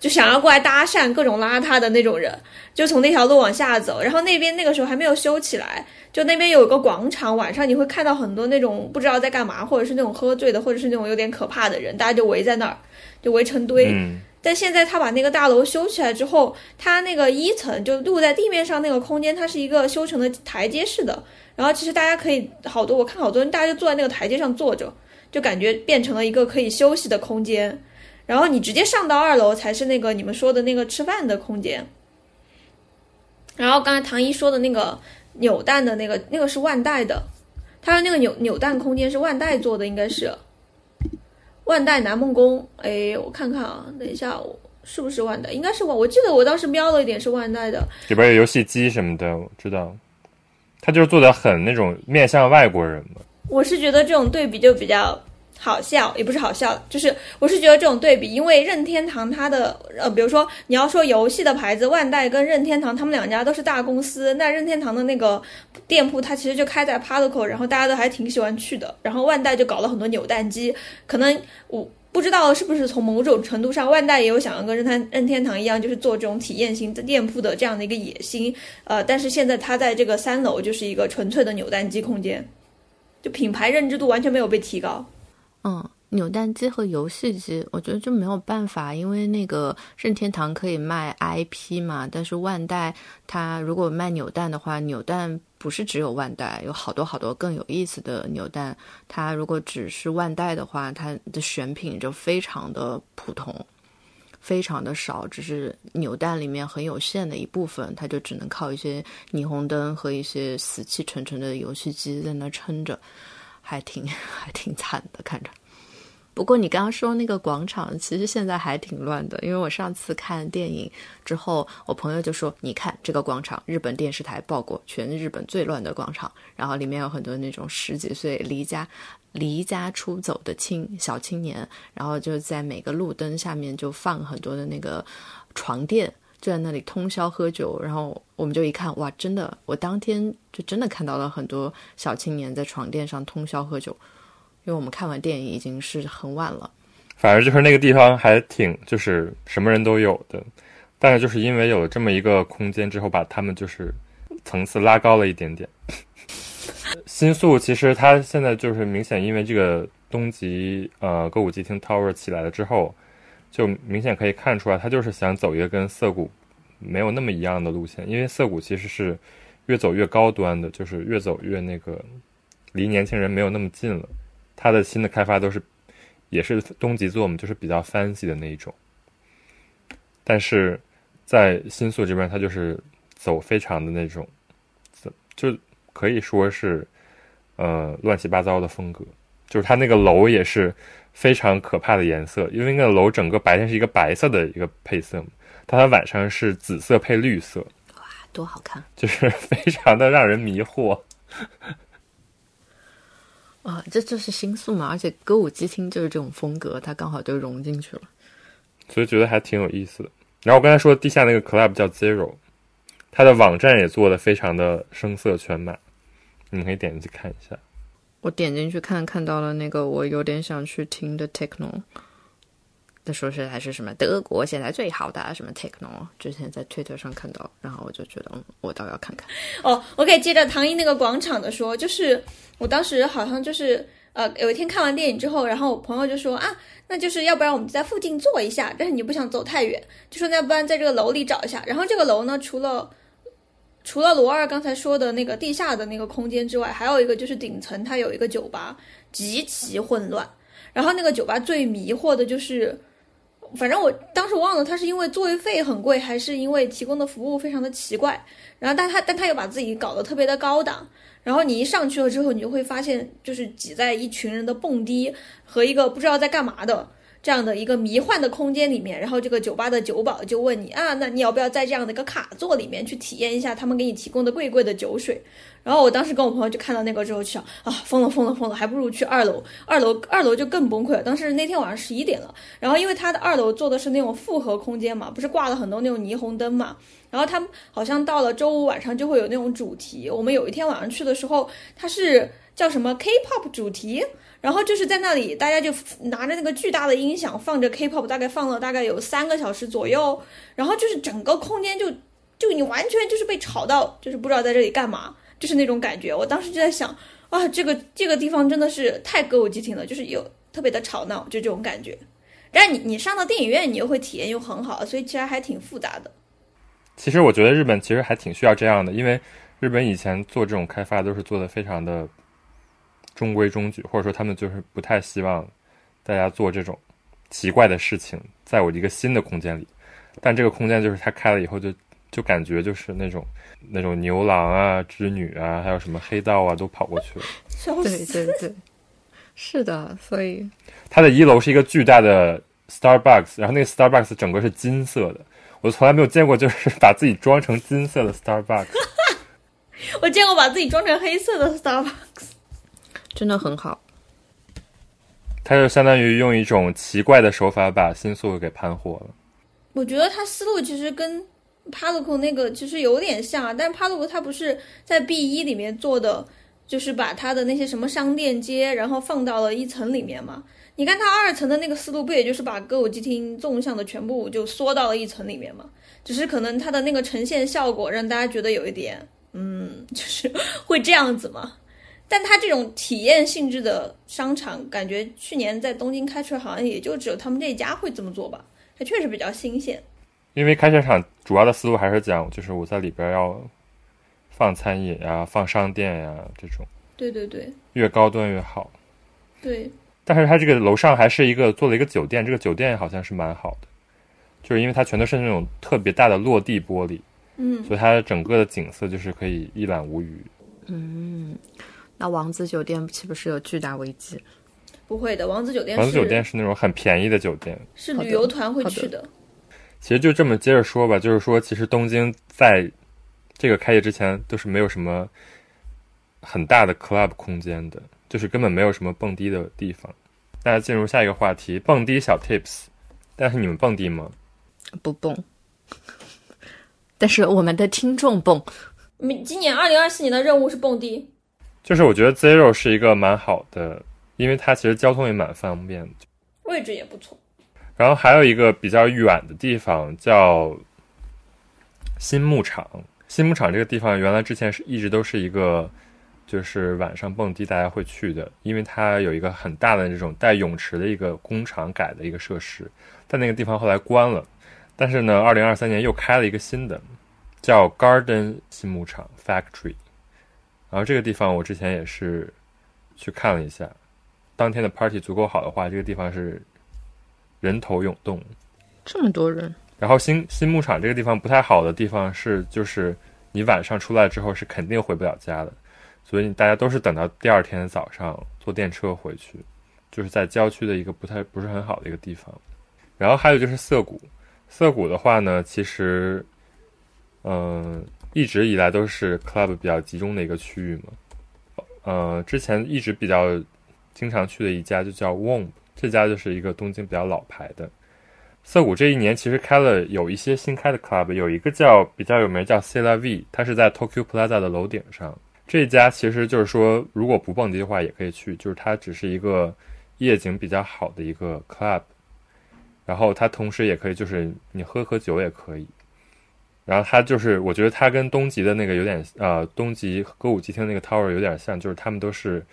就想要过来搭讪，各种邋遢的那种人，就从那条路往下走。然后那边那个时候还没有修起来，就那边有个广场，晚上你会看到很多那种不知道在干嘛，或者是那种喝醉的，或者是那种有点可怕的人，大家就围在那儿，就围成堆。但现在他把那个大楼修起来之后，他那个一层就露在地面上那个空间，它是一个修成的台阶式的。然后其实大家可以好多，我看好多人大家就坐在那个台阶上坐着，就感觉变成了一个可以休息的空间。然后你直接上到二楼才是那个你们说的那个吃饭的空间。然后刚才唐一说的那个扭蛋的那个，那个是万代的，他说那个扭扭蛋空间是万代做的，应该是万代南梦宫。哎，我看看啊，等一下，我是不是万代？应该是万，我记得我当时瞄了一点是万代的。里边有游戏机什么的，我知道。他就是做的很那种面向外国人嘛。我是觉得这种对比就比较好笑，也不是好笑，就是我是觉得这种对比，因为任天堂它的呃，比如说你要说游戏的牌子，万代跟任天堂他们两家都是大公司，那任天堂的那个店铺它其实就开在 Palico，然后大家都还挺喜欢去的，然后万代就搞了很多扭蛋机，可能我。不知道是不是从某种程度上，万代也有想要跟任天任天堂一样，就是做这种体验型的店铺的这样的一个野心。呃，但是现在它在这个三楼就是一个纯粹的扭蛋机空间，就品牌认知度完全没有被提高。嗯，扭蛋机和游戏机，我觉得就没有办法，因为那个任天堂可以卖 IP 嘛，但是万代它如果卖扭蛋的话，扭蛋不是只有万代，有好多好多更有意思的扭蛋。它如果只是万代的话，它的选品就非常的普通，非常的少，只是扭蛋里面很有限的一部分，它就只能靠一些霓虹灯和一些死气沉沉的游戏机在那撑着，还挺 还挺惨的，看着。不过你刚刚说那个广场，其实现在还挺乱的。因为我上次看电影之后，我朋友就说：“你看这个广场，日本电视台报过，全日本最乱的广场。然后里面有很多那种十几岁离家离家出走的青小青年，然后就在每个路灯下面就放很多的那个床垫，就在那里通宵喝酒。然后我们就一看，哇，真的，我当天就真的看到了很多小青年在床垫上通宵喝酒。”因为我们看完电影已经是很晚了，反而就是那个地方还挺就是什么人都有的，但是就是因为有了这么一个空间之后，把他们就是层次拉高了一点点。新宿其实它现在就是明显因为这个东极呃歌舞伎町 Tower 起来了之后，就明显可以看出来，它就是想走一个跟涩谷没有那么一样的路线，因为涩谷其实是越走越高端的，就是越走越那个离年轻人没有那么近了。它的新的开发都是，也是东极做嘛，就是比较 fancy 的那一种。但是在新宿这边，它就是走非常的那种，就可以说是呃乱七八糟的风格。就是它那个楼也是非常可怕的颜色，因为那个楼整个白天是一个白色的一个配色嘛，它它晚上是紫色配绿色，哇，多好看！就是非常的让人迷惑。啊，这就是新宿嘛，而且歌舞伎町就是这种风格，它刚好就融进去了，所以觉得还挺有意思的。然后我刚才说地下那个 club 叫 Zero，它的网站也做的非常的声色犬马，你们可以点进去看一下。我点进去看，看到了那个我有点想去听的 techno。他说是还是什么德国现在最好的什么 techno，之前在 Twitter 上看到，然后我就觉得，嗯，我倒要看看。哦，我可以接着唐一那个广场的说，就是我当时好像就是呃有一天看完电影之后，然后我朋友就说啊，那就是要不然我们在附近坐一下，但是你不想走太远，就说那不然在这个楼里找一下。然后这个楼呢，除了除了罗二刚才说的那个地下的那个空间之外，还有一个就是顶层它有一个酒吧，极其混乱。然后那个酒吧最迷惑的就是。反正我当时忘了，他是因为座位费很贵，还是因为提供的服务非常的奇怪。然后，但他但他又把自己搞得特别的高档。然后你一上去了之后，你就会发现，就是挤在一群人的蹦迪和一个不知道在干嘛的这样的一个迷幻的空间里面。然后这个酒吧的酒保就问你啊，那你要不要在这样的一个卡座里面去体验一下他们给你提供的贵贵的酒水？然后我当时跟我朋友就看到那个之后，就想啊，疯了疯了疯了，还不如去二楼。二楼二楼就更崩溃了。当时那天晚上十一点了，然后因为他的二楼做的是那种复合空间嘛，不是挂了很多那种霓虹灯嘛。然后他们好像到了周五晚上就会有那种主题。我们有一天晚上去的时候，它是叫什么 K-pop 主题，然后就是在那里大家就拿着那个巨大的音响放着 K-pop，大概放了大概有三个小时左右。然后就是整个空间就就你完全就是被吵到，就是不知道在这里干嘛。就是那种感觉，我当时就在想，啊，这个这个地方真的是太歌舞伎町了，就是有特别的吵闹，就这种感觉。但你你上到电影院，你又会体验又很好，所以其实还挺复杂的。其实我觉得日本其实还挺需要这样的，因为日本以前做这种开发都是做的非常的中规中矩，或者说他们就是不太希望大家做这种奇怪的事情，在我一个新的空间里。但这个空间就是它开了以后就。就感觉就是那种那种牛郎啊、织女啊，还有什么黑道啊，都跑过去了。对对对，是的。所以它的一楼是一个巨大的 Starbucks，然后那个 Starbucks 整个是金色的，我从来没有见过，就是把自己装成金色的 Starbucks。我见过把自己装成黑色的 Starbucks，真的很好。他就相当于用一种奇怪的手法把新宿给盘活了。我觉得他思路其实跟。帕鲁库那个其实有点像，但是帕鲁库他不是在 B 一里面做的，就是把他的那些什么商店街，然后放到了一层里面嘛。你看他二层的那个思路，不也就是把歌舞伎町纵向的全部就缩到了一层里面嘛？只是可能它的那个呈现效果让大家觉得有一点，嗯，就是会这样子嘛。但它这种体验性质的商场，感觉去年在东京开出来，好像也就只有他们这一家会这么做吧。它确实比较新鲜。因为开车场主要的思路还是讲，就是我在里边要放餐饮呀、放商店呀这种，对对对越高端越好。对，但是它这个楼上还是一个做了一个酒店，这个酒店好像是蛮好的，就是因为它全都是那种特别大的落地玻璃，嗯，所以它整个的景色就是可以一览无余。那王子酒店岂不是有巨大危机？不会的，王子酒店王子酒店是那种很便宜的酒店，是旅游团会去的。其实就这么接着说吧，就是说，其实东京在这个开业之前都是没有什么很大的 club 空间的，就是根本没有什么蹦迪的地方。大家进入下一个话题，蹦迪小 tips。但是你们蹦迪吗？不蹦，但是我们的听众蹦。明今年二零二四年的任务是蹦迪，就是我觉得 Zero 是一个蛮好的，因为它其实交通也蛮方便的。位置也不错。然后还有一个比较远的地方叫新牧场。新牧场这个地方原来之前是一直都是一个，就是晚上蹦迪大家会去的，因为它有一个很大的这种带泳池的一个工厂改的一个设施，但那个地方后来关了。但是呢，二零二三年又开了一个新的，叫 Garden 新牧场 Factory。然后这个地方我之前也是去看了一下，当天的 party 足够好的话，这个地方是人头涌动。这么多人，然后新新牧场这个地方不太好的地方是，就是你晚上出来之后是肯定回不了家的，所以大家都是等到第二天早上坐电车回去，就是在郊区的一个不太不是很好的一个地方。然后还有就是涩谷，涩谷的话呢，其实，嗯、一直以来都是 club 比较集中的一个区域嘛。呃，之前一直比较经常去的一家就叫 Womb，这家就是一个东京比较老牌的。涩谷这一年其实开了有一些新开的 club，有一个叫比较有名叫 C La V，它是在 Tokyo Plaza 的楼顶上。这家其实就是说，如果不蹦迪的话也可以去，就是它只是一个夜景比较好的一个 club，然后它同时也可以就是你喝喝酒也可以。然后它就是，我觉得它跟东极的那个有点呃，东极歌舞伎町那个 tower 有点像，就是他们都是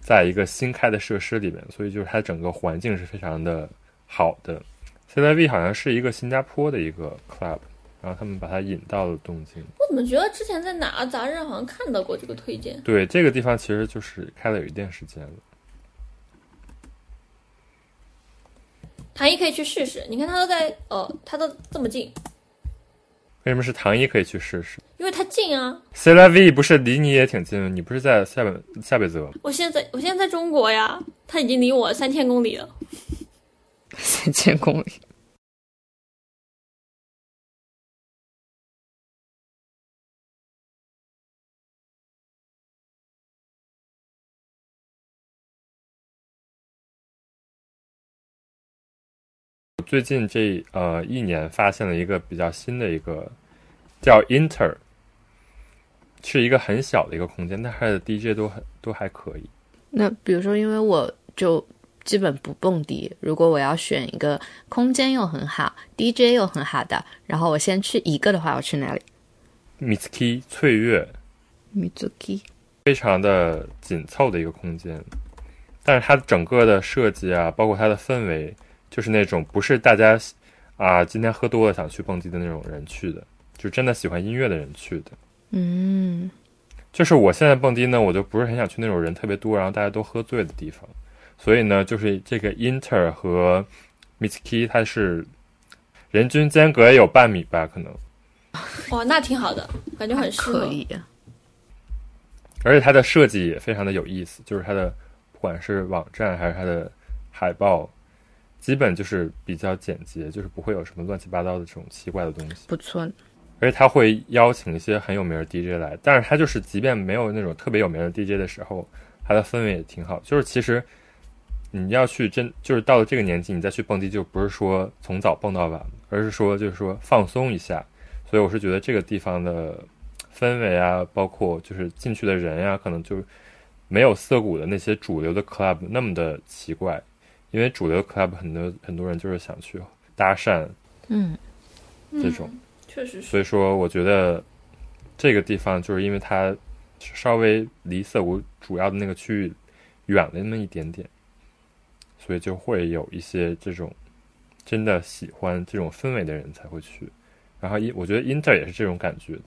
在一个新开的设施里面，所以就是它整个环境是非常的好的。C I V 好像是一个新加坡的一个 club，然后他们把它引到了东京。我怎么觉得之前在哪个杂志上好像看到过这个推荐？对，这个地方其实就是开了有一段时间了。唐一可以去试试，你看他都在，呃，他都这么近，为什么是唐一可以去试试因为他近啊。？C L V 不是离你也挺近的，你不是在下北下北泽吗？我现在我现在在中国呀，他已经离我三千公里了。三千公里。最近这呃一年发现了一个比较新的一个叫 Inter，是一个很小的一个空间，但它的 DJ 都很都还可以。那比如说，因为我就基本不蹦迪，如果我要选一个空间又很好、DJ 又很好的，然后我先去一个的话，我去哪里 Mitsuki 翠月？Mizuki。非常的紧凑的一个空间，但是它整个的设计啊，包括它的氛围，就是那种不是大家啊今天喝多了想去蹦迪的那种人去的，就真的喜欢音乐的人去的。嗯，就是我现在蹦迪呢，我就不是很想去那种人特别多，然后大家都喝醉的地方。所以呢，就是这个 Inter 和 Mitsuki 它是人均间隔也有半米吧，可能，哇，那挺好的，感觉很适合可。以。而且它的设计也非常的有意思，就是它的不管是网站还是它的海报，基本就是比较简洁，就是不会有什么乱七八糟的这种奇怪的东西。不错，而且他会邀请一些很有名的 DJ 来，但是他就是即便没有那种特别有名的 DJ 的时候，他的氛围也挺好。就是其实你要去真就是到了这个年纪，你再去蹦迪，就不是说从早蹦到晚，而是说就是说放松一下。所以我是觉得这个地方的氛围啊，包括就是进去的人呀、可能就没有涩谷的那些主流的 club 那么的奇怪，因为主流 club 很多很多人就是想去搭讪嗯，这种。确实是。所以说，我觉得这个地方就是因为它稍微离涩谷主要的那个区域远了那么一点点，所以就会有一些这种真的喜欢这种氛围的人才会去。然后因我觉得 Inter 也是这种感觉的。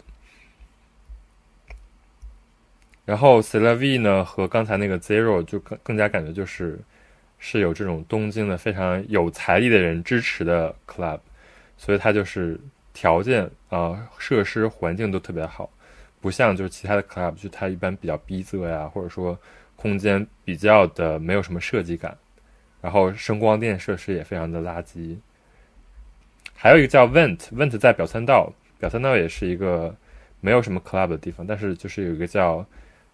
然后 c e l a V 呢和刚才那个 Zero 就更更加感觉就是是有这种东京的非常有财力的人支持的 club，所以它就是条件啊、呃设施环境都特别好，不像就是其他的 club 就它一般比较逼仄呀，或者说空间比较的没有什么设计感，然后声光电设施也非常的垃圾。还有一个叫 Vent，Vent 在表参道，表参道也是一个没有什么 club 的地方，但是就是有一个叫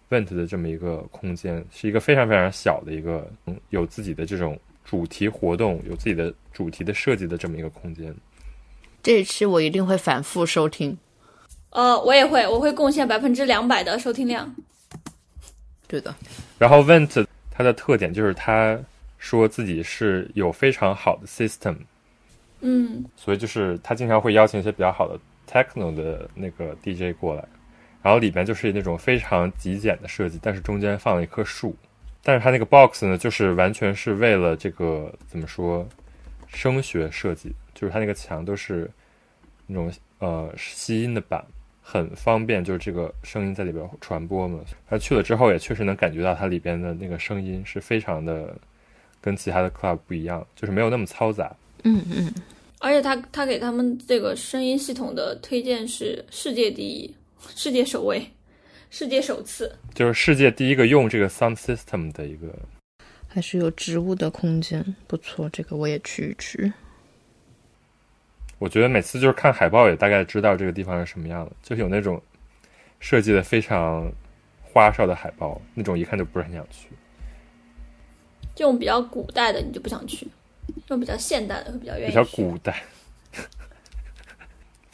Vent 的这么一个空间，是一个非常非常小的一个，嗯有自己的这种主题活动，有自己的主题的设计的这么一个空间。这一期我一定会反复收听。呃，我也会，我会贡献百分之两百的收听量。对的，然后 Vent 它的特点就是它说自己是有非常好的 system，嗯，所以就是他经常会邀请一些比较好的 techno 的那个 DJ 过来，然后里面就是那种非常极简的设计，但是中间放了一棵树，但是它那个 box 呢，就是完全是为了这个怎么说声学设计，就是它那个墙都是那种呃吸音的板，很方便，就是这个声音在里边传播嘛。他去了之后也确实能感觉到它里边的那个声音是非常的跟其他的 club 不一样，就是没有那么嘈杂。嗯嗯，而且他他给他们这个声音系统的推荐是世界第一、世界首位、世界首次。就是世界第一个用这个 sound system 的一个，还是有植物的空间，不错，这个我也去一去。我觉得每次就是看海报也大概知道这个地方是什么样的，就是有那种设计的非常花哨的海报，那种一看就不是很想去。这种比较古代的你就不想去，这种比较现代的会比较愿意比较古代。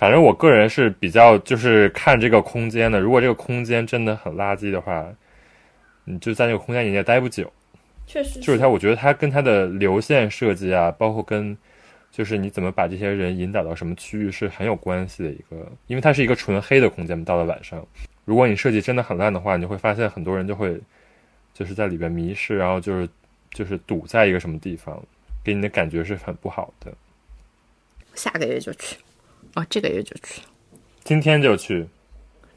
反正我个人是比较就是看这个空间的，如果这个空间真的很垃圾的话，你就在那个空间里也待不久。确实就是它，我觉得它跟它的流线设计啊，包括跟就是你怎么把这些人引导到什么区域是很有关系的一个，因为它是一个纯黑的空间嘛。到了晚上，如果你设计真的很烂的话，你会发现很多人就会就是在里边迷失，然后就是就是堵在一个什么地方，给你的感觉是很不好的。下个月就去，哦，这个月就去。今天就去，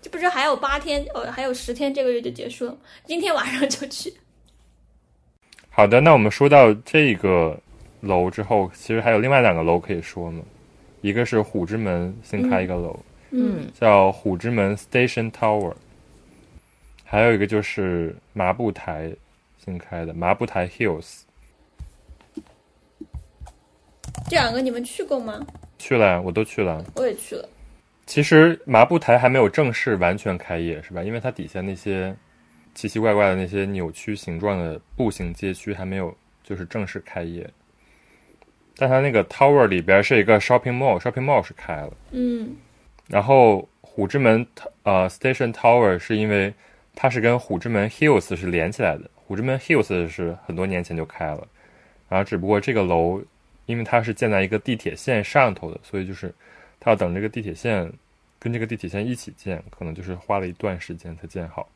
这不是还有八天，呃，还有十天，这个月就结束了。今天晚上就去。好的，那我们说到这个楼之后，其实还有另外两个楼可以说嘛，一个是虎之门新开一个楼，嗯，叫虎之门 Station Tower，还有一个就是麻布台新开的麻布台 Hills，这两个你们去过吗？去了呀，我都去了。我也去了。其实麻布台还没有正式完全开业，是吧？因为它底下那些奇奇怪怪的那些扭曲形状的步行街区还没有就是正式开业。但它那个 Tower 里边是一个 Shopping Mall，Shopping Mall 是开了。嗯然后虎之门呃 Station Tower 是因为它是跟虎之门 Hills 是连起来的，虎之门 Hills 是很多年前就开了，然后只不过这个楼因为它是建在一个地铁线上头的，所以就是它要等这个地铁线跟这个地铁线一起建，可能就是花了一段时间才建好。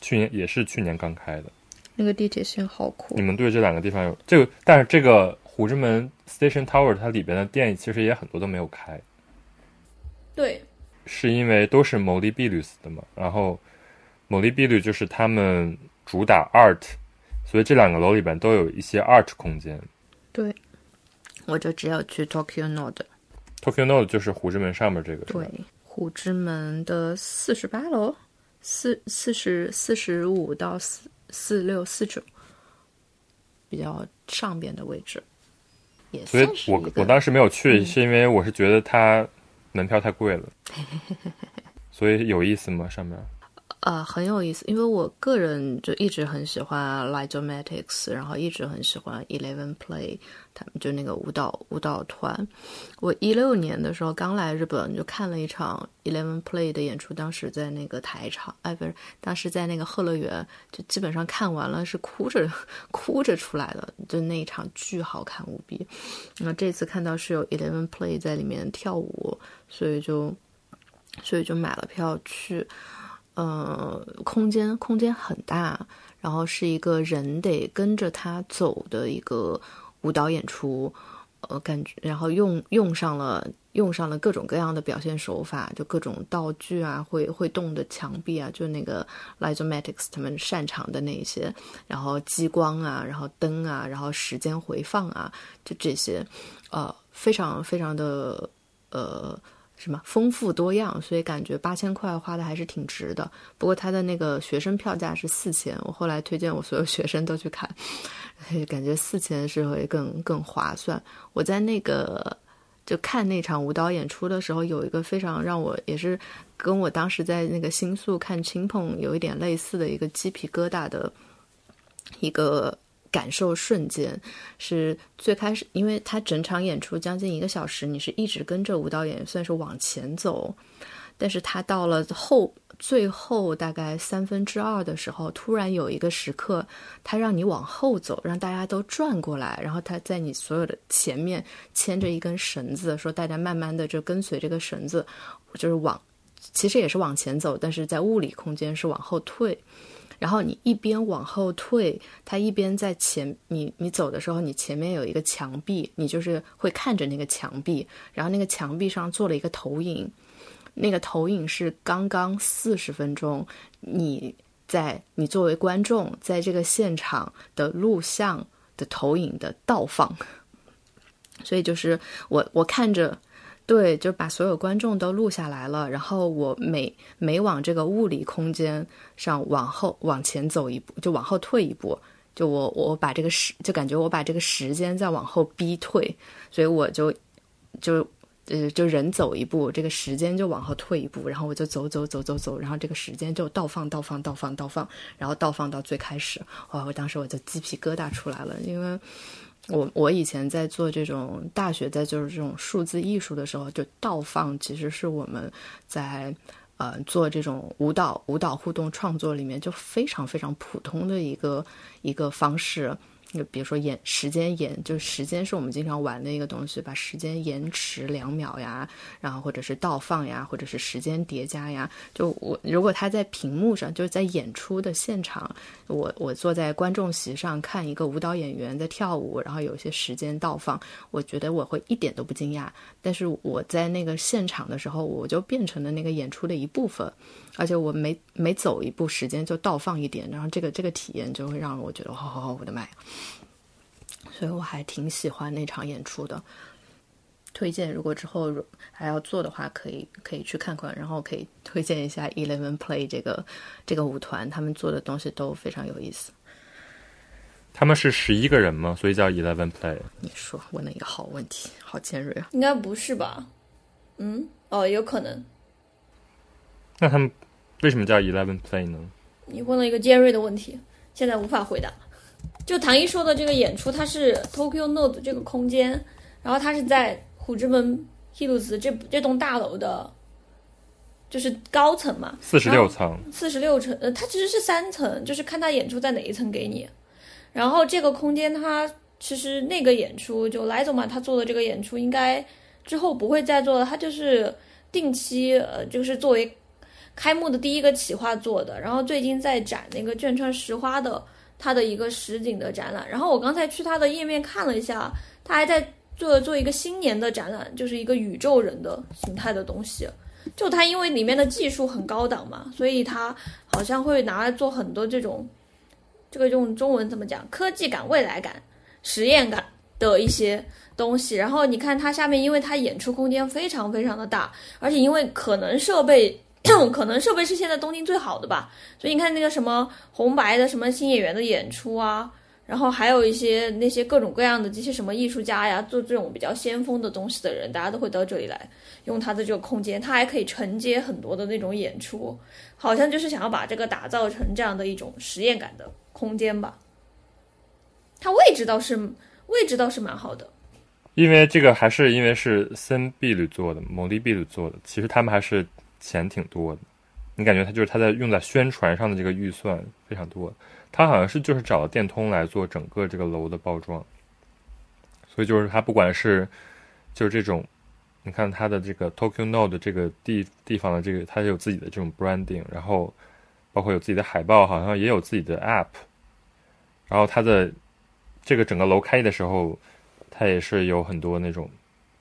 去年也是去年刚开的。那个地铁线好酷你，们对这两个地方有这个？但是这个虎之门 Station Tower 它里边的店其实也很多都没有开。对，是因为都是牟利比律斯的嘛，然后牟利比律就是他们主打 art，所以这两个楼里边都有一些 art 空间。对，我就只有去 Tokyo Nord，Tokyo Node 就是虎之门上面这个，对，虎之门的四十八楼，四四十四十五到四四六四九，比较上边的位置，也所以我我当时没有去，是因为我是觉得它门票太贵了，所以有意思吗？上面呃，很有意思，因为我个人就一直很喜欢 Lightomatics，然后一直很喜欢 Eleven Play，他们就那个舞蹈舞蹈团。我一六年的时候刚来日本，就看了一场 Eleven Play 的演出，当时在那个台场，哎，不是，当时在那个贺乐园，就基本上看完了是哭着 哭着出来的，就那一场巨好看无比。那这次看到是有 Eleven Play 在里面跳舞，所以就所以就买了票去。呃，空间空间很大，然后是一个人得跟着他走的一个舞蹈演出，呃，感觉然后用用上了用上了各种各样的表现手法，就各种道具啊，会会动的墙壁啊，就那个 Lizomatics 他们擅长的那一些，然后激光啊，然后灯啊，然后时间回放啊，就这些，呃，非常非常的呃。什么丰富多样，所以感觉八千块花的还是挺值的。不过他的那个学生票价是四千，我后来推荐我所有学生都去看，感觉四千是会更更划算。我在那个就看那场舞蹈演出的时候，有一个非常让我也是跟我当时在那个新宿看青碰有一点类似的一个鸡皮疙瘩的一个。感受瞬间是最开始，因为他整场演出将近一个小时，你是一直跟着舞蹈演员，算是往前走。但是他到了后最后大概三分之二的时候，突然有一个时刻，他让你往后走，让大家都转过来，然后他在你所有的前面牵着一根绳子，说大家慢慢的就跟随这个绳子，就是往，其实也是往前走，但是在物理空间是往后退。然后你一边往后退，他一边在前你你走的时候，你前面有一个墙壁，你就是会看着那个墙壁，然后那个墙壁上做了一个投影，那个投影是刚刚四十分钟你在你作为观众在这个现场的录像的投影的倒放，所以就是我我看着。对，就把所有观众都录下来了，然后我每每往这个物理空间上往后往前走一步，就往后退一步，就我我把这个时就感觉我把这个时间再往后逼退，所以我就就呃就人走一步，这个时间就往后退一步，然后我就走走走走走，然后这个时间就倒放倒放倒放倒放，然后倒放到最开始，哇！我当时我就鸡皮疙瘩出来了，因为。我我以前在做这种大学，在就是这种数字艺术的时候，就倒放其实是我们在呃做这种舞蹈舞蹈互动创作里面就非常非常普通的一个一个方式。就比如说延时间延，就时间是我们经常玩的一个东西，把时间延迟两秒呀，然后或者是倒放呀，或者是时间叠加呀。就我如果他在屏幕上，就是在演出的现场，我我坐在观众席上看一个舞蹈演员在跳舞，然后有些时间倒放，我觉得我会一点都不惊讶。但是我在那个现场的时候，我就变成了那个演出的一部分。而且我每每走一步，时间就倒放一点，然后这个这个体验就会让我觉得，好好好，我的妈呀！所以我还挺喜欢那场演出的。推荐如果之后还要做的话，可以可以去看看，然后可以推荐一下 Eleven Play 这个这个舞团，他们做的东西都非常有意思。他们是十一个人吗？所以叫 Eleven Play？你说问了一个好问题，好尖锐啊！应该不是吧？嗯，哦，有可能。那他们为什么叫 Eleven Play 呢？你问了一个尖锐的问题，现在无法回答。就唐一说的这个演出，它是 Tokyo Note 这个空间，然后它是在虎之门 Hills 这这栋大楼的，就是高层嘛，四十六层，四十六层，呃，它其实是三层，就是看他演出在哪一层给你。然后这个空间，它其实那个演出就莱总嘛，他做的这个演出应该之后不会再做了，他就是定期，呃，就是作为。开幕的第一个企划做的，然后最近在展那个卷川石花的它的一个实景的展览，然后我刚才去它的页面看了一下，它还在做做一个新年的展览，就是一个宇宙人的形态的东西，就它因为里面的技术很高档嘛，所以它好像会拿来做很多这种，这个用中文怎么讲，科技感、未来感、实验感的一些东西，然后你看它下面，因为它演出空间非常非常的大，而且因为可能设备。可能设备是现在东京最好的吧，所以你看那个什么红白的什么新演员的演出啊，然后还有一些那些各种各样的这些什么艺术家呀，做这种比较先锋的东西的人，大家都会到这里来用它的这个空间，它还可以承接很多的那种演出，好像就是想要把这个打造成这样的一种实验感的空间吧。它位置倒是位置倒是蛮好的，因为这个还是因为是森碧吕做的，蒙利碧吕做的，其实他们还是。钱挺多的，你感觉他就是他在用在宣传上的这个预算非常多，他好像是就是找了电通来做整个这个楼的包装，所以就是他不管是就是这种你看它的这个 Tokyo Node 这个地地方的这个，它有自己的这种 branding，然后包括有自己的海报，好像也有自己的 app。然后它的这个整个楼开业的时候，它也是有很多那种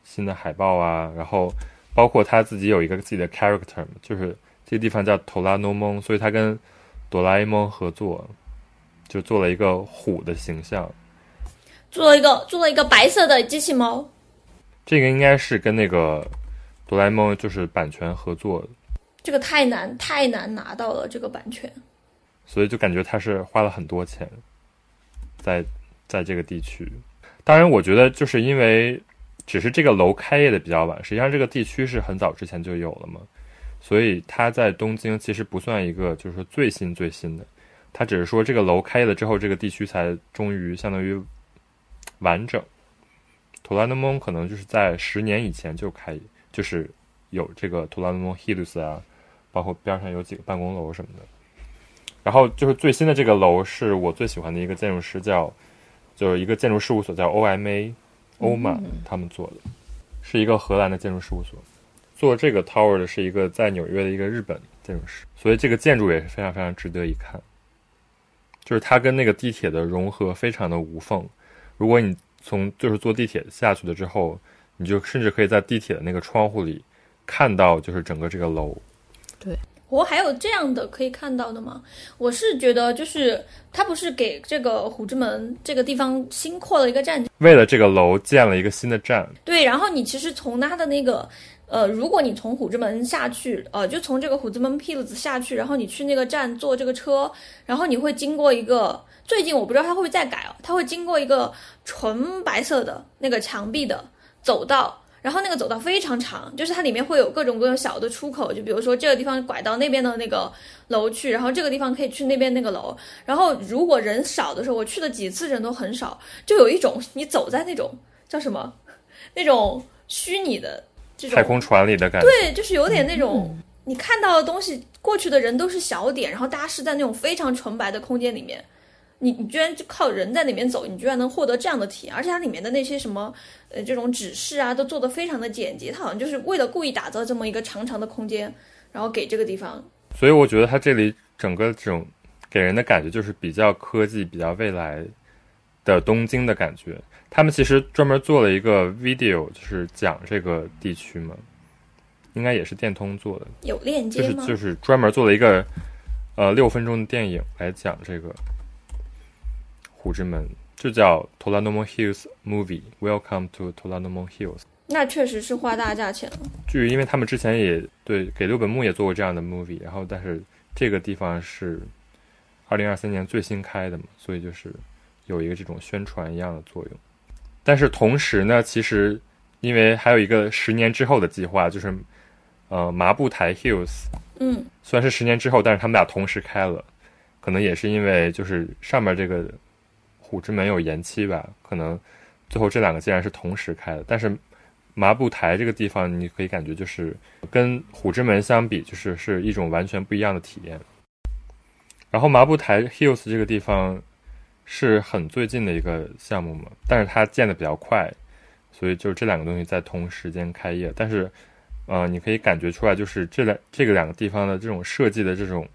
新的海报啊，然后包括他自己有一个自己的 character，就是这个地方叫 Toranomon，所以他跟哆啦 A 梦合作，就做了一个虎的形象。做了一个做了一个白色的机器猫，这个应该是跟那个哆啦 A 梦就是版权合作的，这个太难太难拿到了这个版权。所以就感觉他是花了很多钱在在这个地区。当然，我觉得就是因为只是这个楼开业的比较晚，实际上这个地区是很早之前就有了嘛，所以它在东京其实不算一个就是说最新最新的，它只是说这个楼开业了之后，这个地区才终于相当于完整。图拉诺蒙可能就是在十年以前就开，就是有这个图拉诺蒙 Hills 啊，包括边上有几个办公楼什么的。然后就是最新的这个楼是我最喜欢的一个建筑师叫，就是一个建筑事务所叫 OMA 欧玛他们做的，是一个荷兰的建筑事务所。做这个 tower 的是一个在纽约的一个日本建筑师，所以这个建筑也是非常非常值得一看。就是它跟那个地铁的融合非常的无缝。如果你从就是坐地铁下去了之后，你就甚至可以在地铁的那个窗户里看到就是整个这个楼。我还有这样的可以看到的吗？我是觉得，就是他不是给这个虎之门这个地方新扩了一个站，为了这个楼建了一个新的站，对，然后你其实从他的那个，呃，如果你从虎之门下去，呃，就从这个虎之门 Pills 下去，然后你去那个站坐这个车，然后你会经过一个，最近我不知道他会不会再改哦，他会经过一个纯白色的那个墙壁的走道。然后那个走道非常长，就是它里面会有各种各种小的出口，就比如说这个地方拐到那边的那个楼去，然后这个地方可以去那边那个楼。然后如果人少的时候，我去了几次人都很少，就有一种你走在那种叫什么，那种虚拟的这种太空船里的感觉。对，就是有点那种你看到的东西，过去的人都是小点，然后大家是在那种非常纯白的空间里面。你你居然就靠人在里面走，你居然能获得这样的体验，而且它里面的那些什么呃这种指示啊，都做得非常的简洁，它好像就是为了故意打造这么一个长长的空间，然后给这个地方。所以我觉得它这里整个这种给人的感觉就是比较科技、比较未来的东京的感觉。他们其实专门做了一个 video，就是讲这个地区嘛，应该也是电通做的，有链接吗？就是就是专门做了一个呃六分钟的电影来讲这个。虎之门就叫 Toranomon Hills Movie Welcome to Toranomon Hills。那确实是花大价钱了。据因为他们之前也对给六本木也做过这样的 movie，然后但是这个地方是二零二三年最新开的嘛，所以就是有一个这种宣传一样的作用。但是同时呢，其实因为还有一个十年之后的计划，就是呃麻布台 Hills。嗯，虽然是十年之后，但是他们俩同时开了，可能也是因为就是上面这个。虎之门有延期吧？可能最后这两个竟然是同时开的。但是麻布台这个地方，你可以感觉就是跟虎之门相比，就是是一种完全不一样的体验。然后麻布台 Hills 这个地方是很最近的一个项目嘛，但是它建的比较快，所以就这两个东西在同时间开业。但是，呃，你可以感觉出来，就是这两这个两个地方的这种设计的这种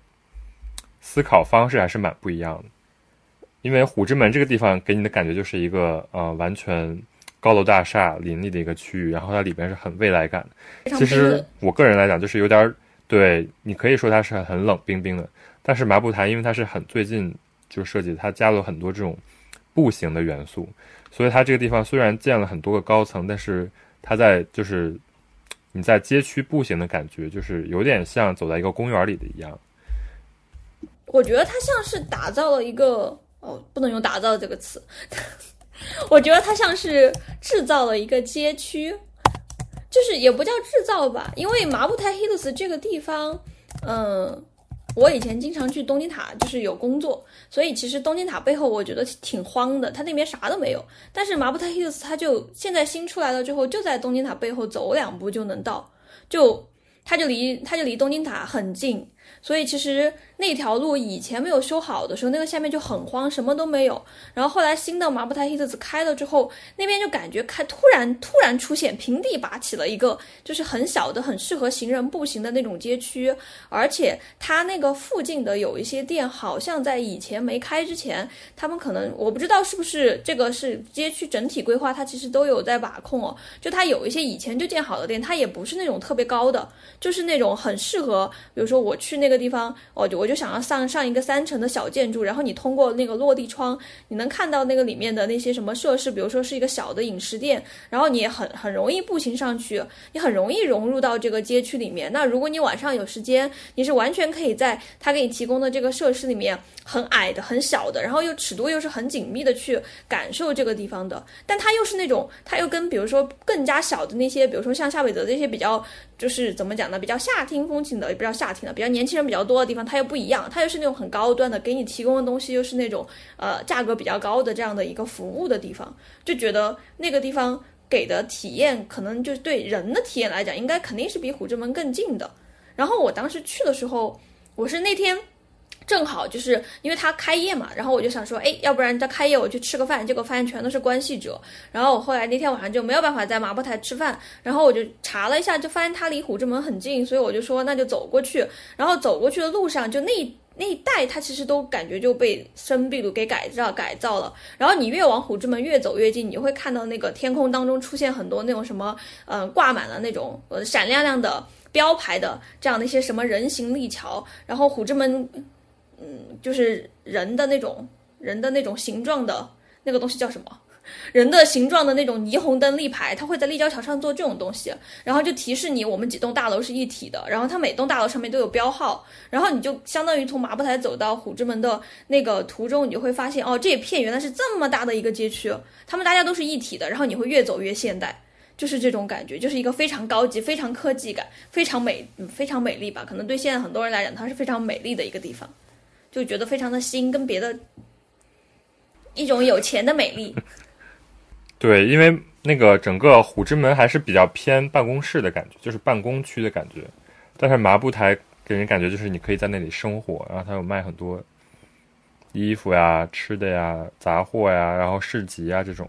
思考方式还是蛮不一样的。因为虎之门这个地方给你的感觉就是一个呃完全高楼大厦林立的一个区域，然后它里边是很未来感的。其实我个人来讲，就是有点对你可以说它是很冷冰冰的。但是麻布台因为它是很最近就设计，它加了很多这种步行的元素，所以它这个地方虽然建了很多个高层，但是它在就是你在街区步行的感觉，就是有点像走在一个公园里的一样。我觉得它像是打造了一个。哦，不能用“打造”这个词，我觉得它像是制造了一个街区，就是也不叫制造吧，因为麻布台 Hills 这个地方，嗯，我以前经常去东京塔，就是有工作，所以其实东京塔背后我觉得挺荒的，它那边啥都没有。但是麻布台 Hills 它就现在新出来了之后，就在东京塔背后走两步就能到，就它就离它就离东京塔很近，所以其实那条路以前没有修好的时候，那个下面就很荒，什么都没有。然后后来新的马布台希特兹开了之后，那边就感觉开突然突然出现平地拔起了一个就是很小的、很适合行人步行的那种街区，而且它那个附近的有一些店，好像在以前没开之前，他们可能我不知道是不是这个是街区整体规划，它其实都有在把控哦。就它有一些以前就建好的店，它也不是那种特别高的，就是那种很适合，比如说我去那个地方，我就我我就想要上上一个三层的小建筑，然后你通过那个落地窗，你能看到那个里面的那些什么设施，比如说是一个小的饮食店，然后你也很很容易步行上去，你很容易融入到这个街区里面。那如果你晚上有时间，你是完全可以在他给你提供的这个设施里面，很矮的、很小的，然后又尺度又是很紧密的去感受这个地方的。但它又是那种，它又跟比如说更加小的那些，比如说像夏韦德这些比较。就是怎么讲呢？比较夏天风情的，也不叫夏天的，比较年轻人比较多的地方，它又不一样，它又是那种很高端的，给你提供的东西又是那种呃价格比较高的这样的一个服务的地方，就觉得那个地方给的体验，可能就对人的体验来讲，应该肯定是比虎之门更近的。然后我当时去的时候，我是那天。正好就是因为他开业嘛，然后我就想说，哎，要不然他开业我去吃个饭，结果发现全都是关系者。然后我后来那天晚上就没有办法在麻布台吃饭，然后我就查了一下，就发现他离虎之门很近，所以我就说那就走过去。然后走过去的路上，就那那一带，它其实都感觉就被生壁炉给改造改造了。然后你越往虎之门越走越近，你会看到那个天空当中出现很多那种什么，嗯，挂满了那种呃闪亮亮的标牌的这样的一些什么人行立桥，然后虎之门。嗯，就是人的那种人的那种形状的那个东西叫什么？人的形状的那种霓虹灯立牌，它会在立交桥上做这种东西，然后就提示你我们几栋大楼是一体的，然后它每栋大楼上面都有标号，然后你就相当于从麻布台走到虎之门的那个途中，你就会发现哦，这一片原来是这么大的一个街区，他们大家都是一体的，然后你会越走越现代，就是这种感觉，就是一个非常高级、非常科技感、非常美、非常美丽吧？可能对现在很多人来讲，它是非常美丽的一个地方。就觉得非常的新，跟别的一种有钱的美丽。对，因为那个整个虎之门还是比较偏办公室的感觉，就是办公区的感觉。但是麻布台给人感觉就是你可以在那里生活，然后它有卖很多衣服呀、吃的呀、杂货呀，然后市集啊这种。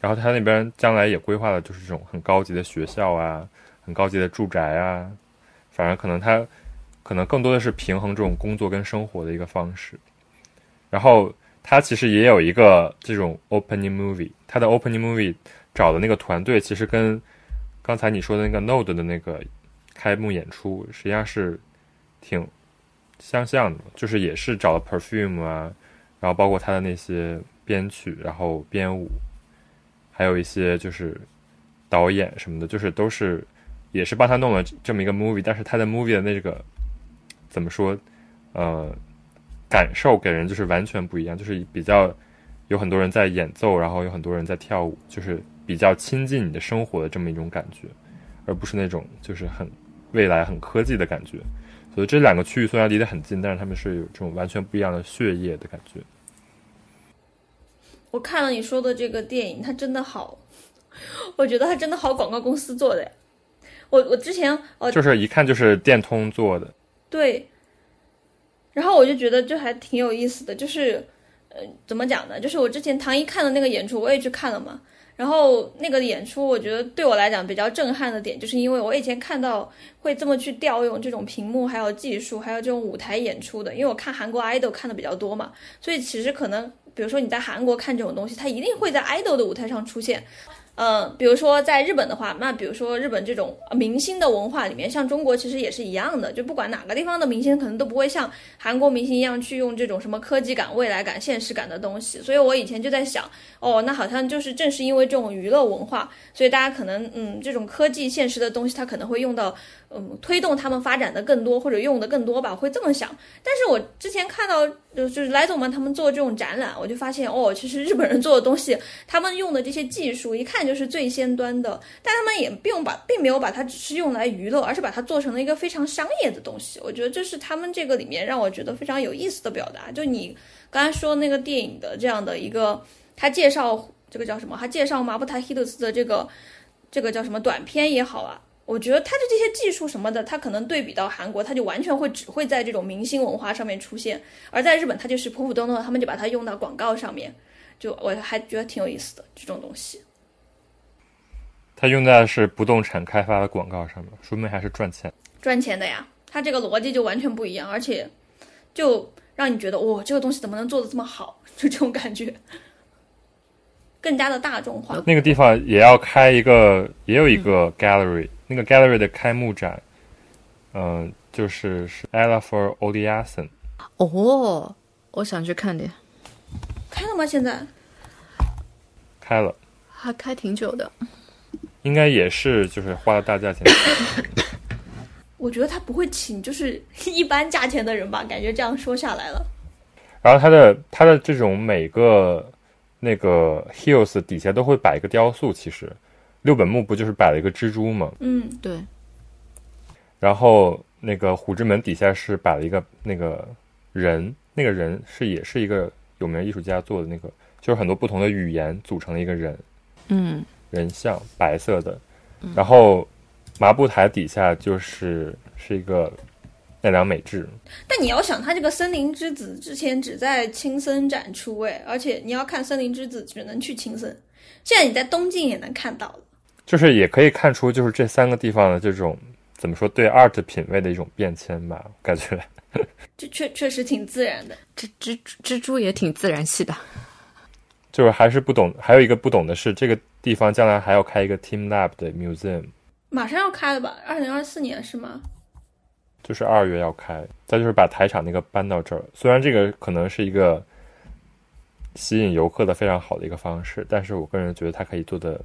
然后它那边将来也规划的就是这种很高级的学校啊、很高级的住宅啊，反正可能它。可能更多的是平衡这种工作跟生活的一个方式，然后他其实也有一个这种 opening movie，他的 opening movie 找的那个团队其实跟刚才你说的那个 Node 的那个开幕演出实际上是挺相像的，就是也是找了 perfume 啊，然后包括他的那些编曲，然后编舞，还有一些就是导演什么的，就是都是也是帮他弄了这么一个 movie，但是他的 movie 的那个。怎么说？呃，感受给人就是完全不一样，就是比较有很多人在演奏，然后有很多人在跳舞，就是比较亲近你的生活的这么一种感觉，而不是那种就是很未来、很科技的感觉。所以这两个区域虽然离得很近，但是他们是有这种完全不一样的血液的感觉。我看了你说的这个电影，它真的好，我觉得它真的好广告公司做的呀。我我之前呃，就是一看就是电通做的。对，然后我就觉得这还挺有意思的，就是，呃，怎么讲呢？就是我之前唐一看的那个演出，我也去看了嘛。然后那个演出，我觉得对我来讲比较震撼的点，就是因为我以前看到会这么去调用这种屏幕，还有技术，还有这种舞台演出的。因为我看韩国 idol 看的比较多嘛，所以其实可能，比如说你在韩国看这种东西，它一定会在 idol 的舞台上出现。嗯，比如说在日本的话，那比如说日本这种明星的文化里面，像中国其实也是一样的，就不管哪个地方的明星，可能都不会像韩国明星一样去用这种什么科技感、未来感、现实感的东西。所以我以前就在想，哦，那好像就是正是因为这种娱乐文化，所以大家可能嗯，这种科技现实的东西，它可能会用到。嗯，推动他们发展的更多或者用的更多吧，会这么想。但是我之前看到，就是莱总们他们做这种展览，我就发现哦，其实日本人做的东西，他们用的这些技术，一看就是最先端的。但他们也并把，并没有把它只是用来娱乐，而是把它做成了一个非常商业的东西。我觉得这是他们这个里面让我觉得非常有意思的表达。就你刚才说那个电影的这样的一个，他介绍这个叫什么？他介绍马布塔希德斯的这个这个叫什么短片也好啊。我觉得他的这些技术什么的，他可能对比到韩国，他就完全会只会在这种明星文化上面出现，而在日本，他就是普普通通的，他们就把它用到广告上面，就我还觉得挺有意思的这种东西。他用在是不动产开发的广告上面，说明还是赚钱。赚钱的呀，他这个逻辑就完全不一样，而且就让你觉得哇，这个东西怎么能做的这么好？就这种感觉，更加的大众化。那个地方也要开一个，也有一个 gallery，、那个 gallery 的开幕展，嗯、就是是 Ella for Oliasen，哦，我想去看点，开了吗？现在？开了，还开挺久的。应该也是就是花了大价钱。我觉得他不会请就是 一般价钱的人吧，感觉这样说下来了。然后他的他的这种每个那个 hills 底下都会摆一个雕塑，其实六本木不就是摆了一个蜘蛛吗？嗯，对，然后那个虎之门底下是摆了一个那个人，那个人是也是一个有名艺术家做的那个，就是很多不同的语言组成的一个人嗯，人像，白色的。然后麻布台底下就是是一个奈良美智，但你要想，他这个森林之子之前只在青森展出，哎，而且你要看森林之子只能去青森，现在你在东京也能看到了。就是也可以看出就是这三个地方的这种怎么说对 art 品味的一种变迁吧，感觉。这确确实挺自然的。这蜘蜘蛛也挺自然系的。就是还是不懂，还有一个不懂的是，这个地方将来还要开一个 Team Lab 的 museum，马上要开了吧？二零二四年是吗？就是二月要开。再就是把台场那个搬到这儿，虽然这个可能是一个吸引游客的非常好的一个方式，但是我个人觉得它可以做的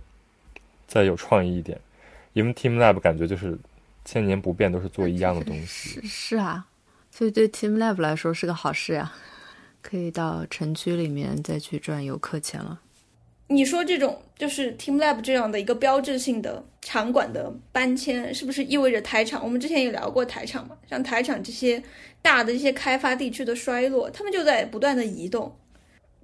再有创意一点，因为 Team Lab 感觉就是千年不变，都是做一样的东西。是是啊，所以对 Team Lab 来说是个好事呀，可以到城区里面再去赚游客钱了。你说这种就是 Team Lab 这样的一个标志性的场馆的搬迁，是不是意味着台场？我们之前也聊过台场嘛，像台场这些大的一些开发地区的衰落，他们就在不断的移动。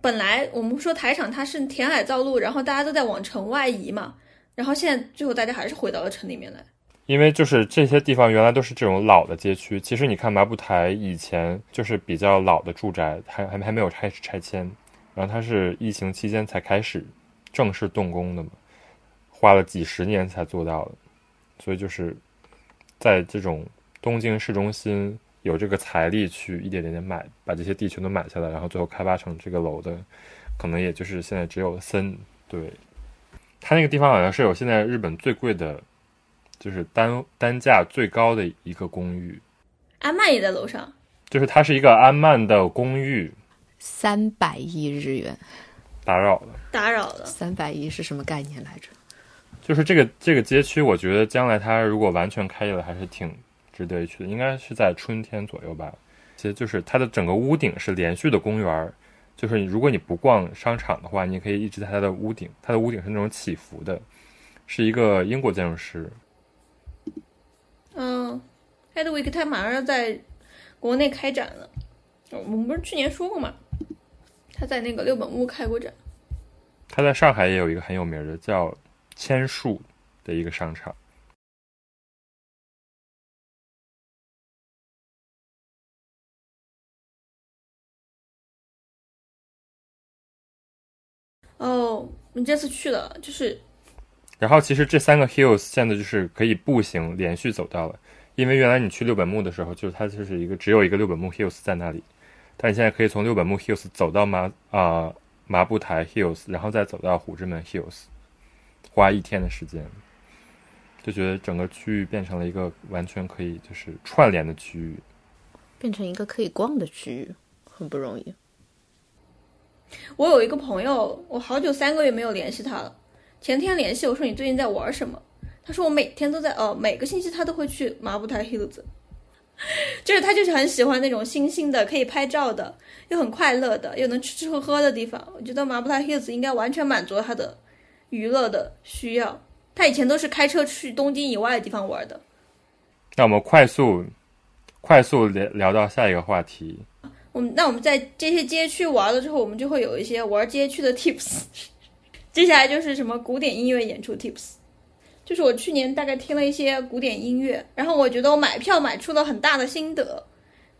本来我们说台场它是填海造陆，然后大家都在往城外移嘛，然后现在最后大家还是回到了城里面来。因为就是这些地方原来都是这种老的街区，其实你看麻布台以前就是比较老的住宅，还还还没有开始拆迁，然后它是疫情期间才开始正式动工的嘛，花了几十年才做到的，所以就是在这种东京市中心有这个财力去一点点点买，把这些地全都买下来，然后最后开发成这个楼的，可能也就是现在只有森对，它那个地方好像是有现在日本最贵的。就是单单价最高的一个公寓，安曼也在楼上，就是它是一个安曼的公寓。三百亿日元，打扰了，打扰了。三百亿是什么概念来着？就是这个这个街区，我觉得将来它如果完全开业了，还是挺值得一去的。应该是在春天左右吧。其实就是它的整个屋顶是连续的公园儿，就是如果你不逛商场的话，你可以一直在它的屋顶，它的屋顶是那种起伏的，是一个英国建筑师。嗯 h e d w i g 他马上要在国内开展了。我们不是去年说过吗？他在那个六本木开过展。他在上海也有一个很有名的叫千树的一个商场。哦，你这次去了，就是然后其实这三个 hills 现在就是可以步行连续走到了，因为原来你去六本木的时候，就是它就是一个只有一个六本木 hills 在那里，但你现在可以从六本木 hills 走到麻啊、麻布台 hills，然后再走到虎之门 hills，花一天的时间，就觉得整个区域变成了一个完全可以就是串联的区域。变成一个可以逛的区域，很不容易。我有一个朋友，我好久三个月没有联系他了。前天联系我说你最近在玩什么？他说我每天都在，呃，每个星期他都会去麻布台 Hills，就是他就是很喜欢那种新兴的，可以拍照的，又很快乐的，又能吃吃喝喝的地方。我觉得麻布台 Hills 应该完全满足他的娱乐的需要。他以前都是开车去东京以外的地方玩的。那我们快速快速聊聊到下一个话题，我们那我们在这些街区玩了之后，我们就会有一些玩街区的 tips。接下来就是什么古典音乐演出 tips。就是我去年大概听了一些古典音乐，然后我觉得我买票买出了很大的心得，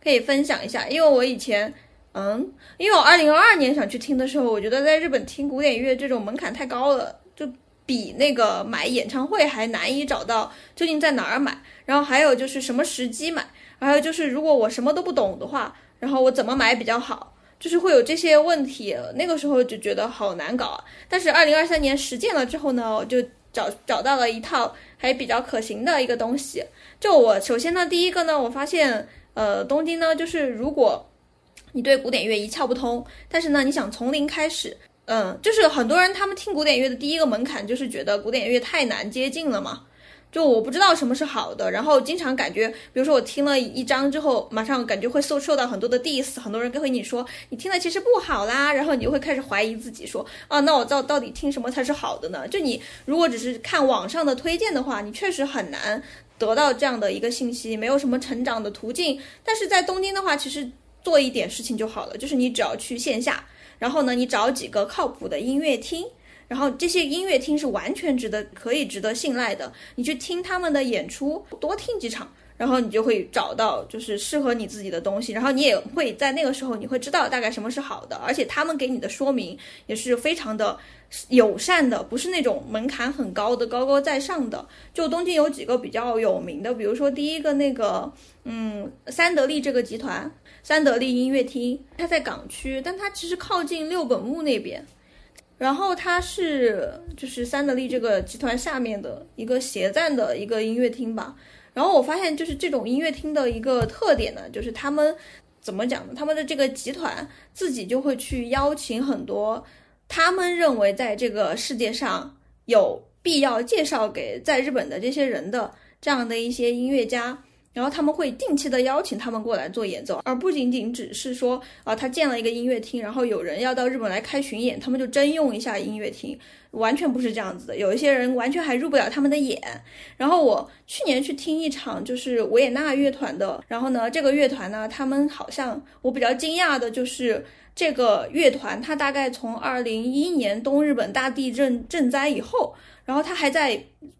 可以分享一下。因为我以前，嗯，因为我二零二二年想去听的时候，我觉得在日本听古典音乐这种门槛太高了，就比那个买演唱会还难以找到究竟在哪儿买。然后还有就是什么时机买，还有就是如果我什么都不懂的话，然后我怎么买比较好？就是会有这些问题，那个时候就觉得好难搞啊。但是二零二三年实践了之后呢，我就找找到了一套还比较可行的一个东西。就我首先呢，第一个呢，我发现，呃，东京呢，就是如果你对古典乐一窍不通，但是呢，你想从零开始，嗯，就是很多人他们听古典乐的第一个门槛就是觉得古典乐太难接近了嘛。就我不知道什么是好的，然后经常感觉，比如说我听了一章之后，马上感觉会受受到很多的 diss，很多人跟和你说你听的其实不好啦，然后你就会开始怀疑自己，说啊，那我到到底听什么才是好的呢？就你如果只是看网上的推荐的话，你确实很难得到这样的一个信息，没有什么成长的途径。但是在东京的话，其实做一点事情就好了，就是你只要去线下，然后呢，你找几个靠谱的音乐厅。然后这些音乐厅是完全值得、可以值得信赖的。你去听他们的演出，多听几场，然后你就会找到就是适合你自己的东西。然后你也会在那个时候，你会知道大概什么是好的，而且他们给你的说明也是非常的友善的，不是那种门槛很高的、高高在上的。就东京有几个比较有名的，比如说第一个那个，嗯，三得利这个集团，三得利音乐厅，它在港区，但它其实靠近六本木那边。然后它是就是三得利这个集团下面的一个协赞的一个音乐厅吧。然后我发现就是这种音乐厅的一个特点呢，就是他们怎么讲呢？他们的这个集团自己就会去邀请很多他们认为在这个世界上有必要介绍给在日本的这些人的这样的一些音乐家。然后他们会定期的邀请他们过来做演奏，而不仅仅只是说啊，他建了一个音乐厅，然后有人要到日本来开巡演，他们就征用一下音乐厅，完全不是这样子的。有一些人完全还入不了他们的眼。然后我去年去听一场就是维也纳乐团的，然后呢，这个乐团呢，他们好像我比较惊讶的就是这个乐团，它大概从二零一一年东日本大地震震灾以后。然后他还在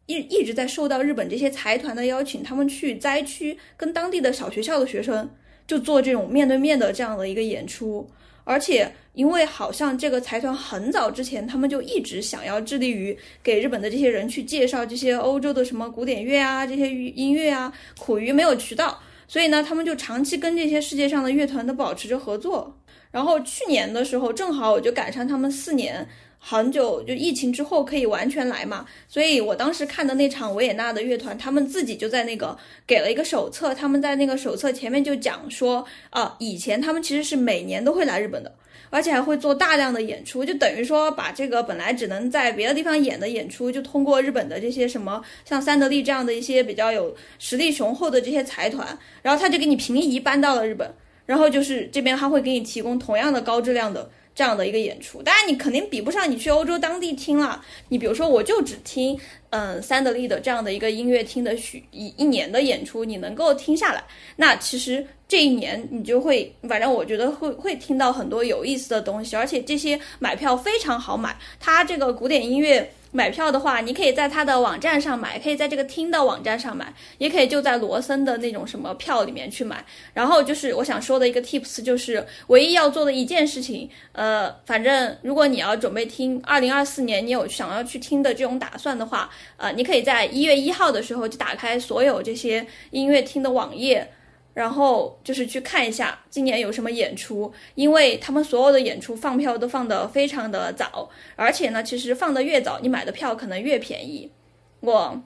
一一直在受到日本这些财团的邀请，他们去灾区跟当地的小学校的学生就做这种面对面的这样的一个演出，而且因为好像这个财团很早之前他们就一直想要致力于给日本的这些人去介绍这些欧洲的什么古典乐啊这些音乐啊，苦于没有渠道，所以呢他们就长期跟这些世界上的乐团都保持着合作。然后去年的时候正好我就赶上他们四年。很久就疫情之后可以完全来嘛，所以我当时看的那场维也纳的乐团，他们自己就在那个给了一个手册，他们在那个手册前面就讲说，啊，以前他们其实是每年都会来日本的，而且还会做大量的演出，就等于说把这个本来只能在别的地方演的演出，就通过日本的这些什么像三得利这样的一些比较有实力雄厚的这些财团，然后他就给你平移搬到了日本，然后就是这边他会给你提供同样的高质量的。这样的一个演出，当然你肯定比不上你去欧洲当地听了。你比如说，我就只听嗯三得利的这样的一个音乐厅的许一一年的演出，你能够听下来，那其实这一年你就会，反正我觉得会会听到很多有意思的东西，而且这些买票非常好买，它这个古典音乐。买票的话，你可以在他的网站上买，可以在这个厅的网站上买，也可以就在罗森的那种什么票里面去买。然后就是我想说的一个 tips，就是唯一要做的一件事情，呃，反正如果你要准备听二零二四年，你有想要去听的这种打算的话，呃，你可以在一月一号的时候就打开所有这些音乐厅的网页。然后就是去看一下今年有什么演出，因为他们所有的演出放票都放得非常的早，而且呢，其实放得越早，你买的票可能越便宜。我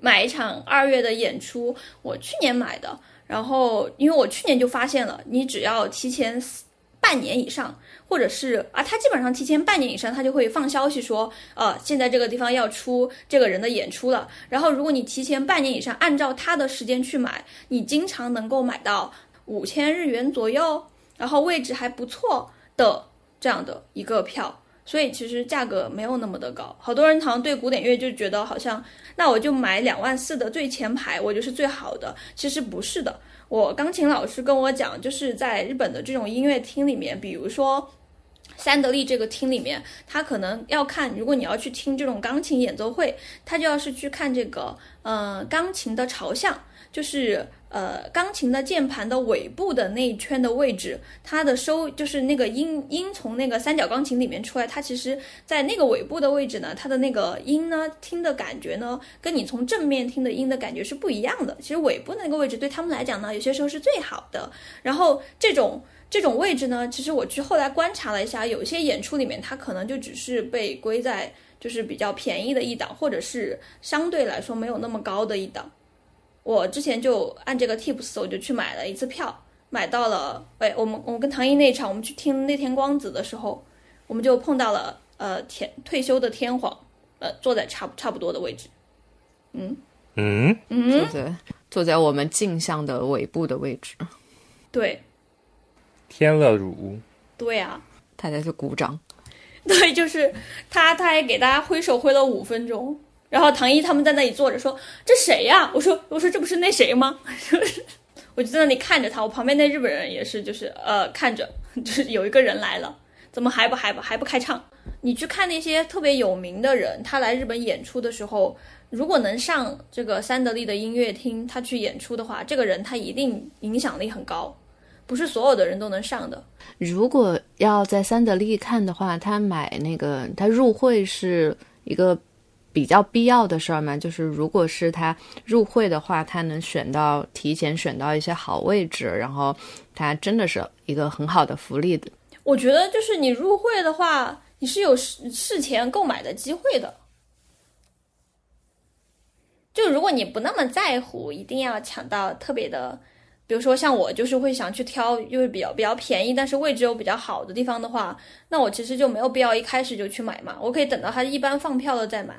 买一场二月的演出，我去年买的，然后因为我去年就发现了，你只要提前半年以上。或者是啊，他基本上提前半年以上，他就会放消息说，呃，现在这个地方要出这个人的演出了。然后，如果你提前半年以上，按照他的时间去买，你经常能够买到五千日元左右，然后位置还不错的这样的一个票。所以其实价格没有那么的高。好多人好像对古典乐就觉得好像，那我就买两万四的最前排，我就是最好的。其实不是的。我钢琴老师跟我讲，就是在日本的这种音乐厅里面，比如说。三得利这个厅里面，他可能要看，如果你要去听这种钢琴演奏会，他就要是去看这个呃钢琴的朝向，就是呃钢琴的键盘的尾部的那一圈的位置，它的收就是那个音音从那个三角钢琴里面出来，它其实在那个尾部的位置呢，它的那个音呢听的感觉呢，跟你从正面听的音的感觉是不一样的。其实尾部那个位置对他们来讲呢，有些时候是最好的。然后这种。这种位置呢，其实我去后来观察了一下，有些演出里面，它可能就只是被归在就是比较便宜的一档，或者是相对来说没有那么高的一档。我之前就按这个 tips，我就去买了一次票，买到了。哎，我们我跟唐毅那场，我们去听那天光子的时候，我们就碰到了呃天退休的天皇，呃坐在差差不多的位置。嗯嗯，坐在坐在我们镜像的尾部的位置，对天乐乳，对啊，他在这鼓掌。对，就是他，他还给大家挥手挥了五分钟。然后唐一他们在那里坐着说：“这谁呀？”我说：“我说这不是那谁吗？” 我就在那里看着他，我旁边那日本人也是，就是呃看着，就是有一个人来了，怎么还不还不还不开唱？你去看那些特别有名的人，他来日本演出的时候，如果能上这个三得利的音乐厅，他去演出的话，这个人他一定影响力很高，不是所有的人都能上的。如果要在三得利看的话，他买那个他入会是一个比较必要的事儿嘛？就是如果是他入会的话，他能选到提前选到一些好位置，然后他真的是一个很好的福利的。我觉得就是你入会的话，你是有事事前购买的机会的。就如果你不那么在乎，一定要抢到特别的，比如说像我就是会想去挑，就是比较比较便宜，但是位置又比较好的地方的话，那我其实就没有必要一开始就去买嘛，我可以等到它一般放票了再买。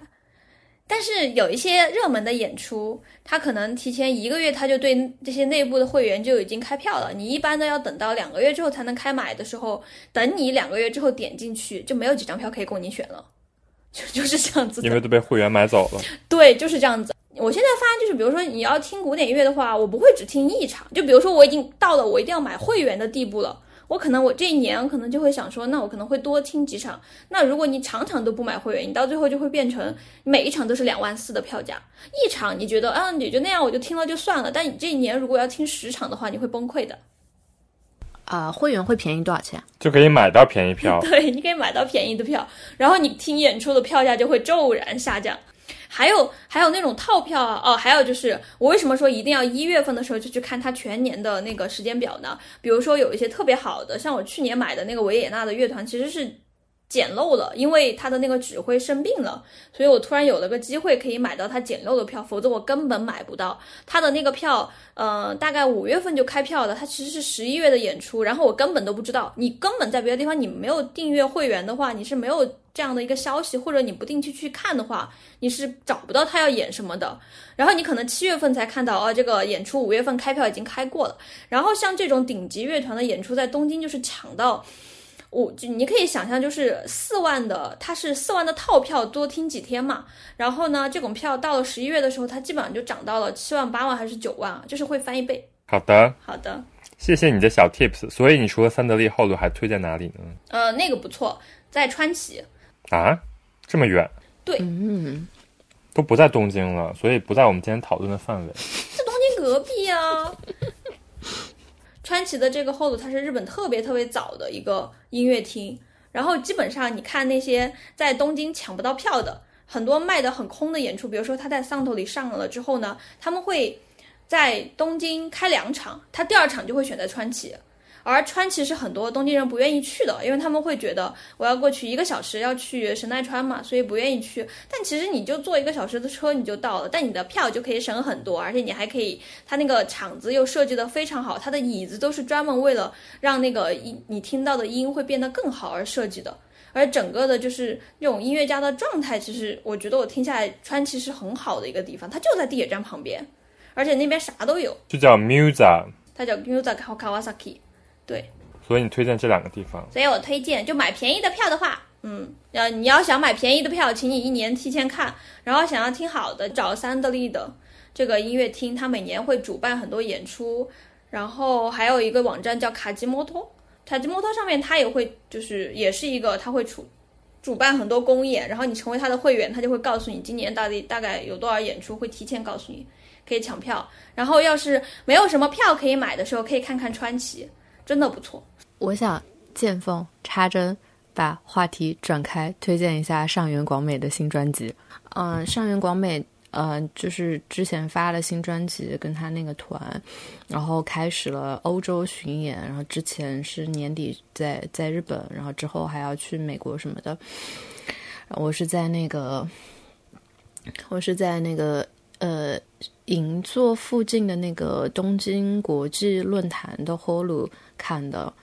但是有一些热门的演出，它可能提前一个月他就对这些内部的会员就已经开票了，你一般都要等到两个月之后才能开买的时候，等你两个月之后点进去，就没有几张票可以供你选了，就就是这样子。因为都被会员买走了。对，就是这样子。我现在发现，就是比如说你要听古典音乐的话，我不会只听一场。就比如说我已经到了我一定要买会员的地步了，我可能我这一年可能就会想说，那我可能会多听几场。那如果你场场都不买会员，你到最后就会变成每一场都是两万四的票价，一场你觉得啊也就那样，我就听了就算了。但你这一年如果要听十场的话，你会崩溃的。啊、会员会便宜多少钱？就可以买到便宜票。对，你可以买到便宜的票，然后你听演出的票价就会骤然下降。还有还有那种套票啊，哦，还有就是我为什么说一定要一月份的时候就去看它全年的那个时间表呢？比如说有一些特别好的，像我去年买的那个维也纳的乐团，其实是捡漏了，因为他的那个指挥生病了，所以我突然有了个机会可以买到他捡漏的票，否则我根本买不到他的那个票。呃，大概五月份就开票了，他其实是十一月的演出，然后我根本都不知道，你根本在别的地方你没有订阅会员的话，你是没有这样的一个消息，或者你不定期去看的话，你是找不到他要演什么的。然后你可能七月份才看到，哦，这个演出五月份开票已经开过了。然后像这种顶级乐团的演出，在东京就是抢到。我就你可以想象，就是四万的，它是四万的套票，多听几天嘛。然后呢，这种票到了十一月的时候，它基本上就涨到了七万、八万还是九万啊，就是会翻一倍。好的，好的，谢谢你的小 tips。所以你除了三得利后路，还推荐哪里呢？呃，那个不错，在川崎，啊，这么远，嗯，都不在东京了，所以不在我们今天讨论的范围。在东京隔壁啊。川崎的这个后路，它是日本特别特别早的一个音乐厅，然后基本上你看那些在东京抢不到票的，很多卖的很空的演出，比如说他在上头里上了之后呢，他们会在东京开两场，他第二场就会选在川崎。而川崎是很多东京人不愿意去的，因为他们会觉得我要过去一个小时要去神奈川嘛，所以不愿意去。但其实你就坐一个小时的车你就到了，但你的票就可以省很多，而且你还可以，它那个场子又设计的非常好，它的椅子都是专门为了让那个音你听到的音会变得更好而设计的。而整个的就是那种音乐家的状态，其实我觉得我听下来，川崎是很好的一个地方，它就在地铁站旁边，而且那边啥都有，就叫 Musa，它叫 Musa Kawasaki。对，所以你推荐这两个地方。所以我推荐，就买便宜的票的话，嗯，要你要想买便宜的票，请你一年提前看，然后想要听好的，找三得利的这个音乐厅，它每年会主办很多演出，然后还有一个网站叫卡吉摩托，卡吉摩托上面它也会就是也是一个，它会主主办很多公演，然后你成为他的会员，他就会告诉你今年到底大概有多少演出，会提前告诉你，可以抢票。然后要是没有什么票可以买的时候，可以看看川崎，真的不错。我想见缝插针，把话题转开，推荐一下上原广美的新专辑。嗯，上原广美，呃，就是之前发了新专辑，跟他那个团，然后开始了欧洲巡演，然后之前是年底在在日本，然后之后还要去美国什么的。我是在那个，我是在那个呃银座附近的那个东京国际论坛的 hall 看的。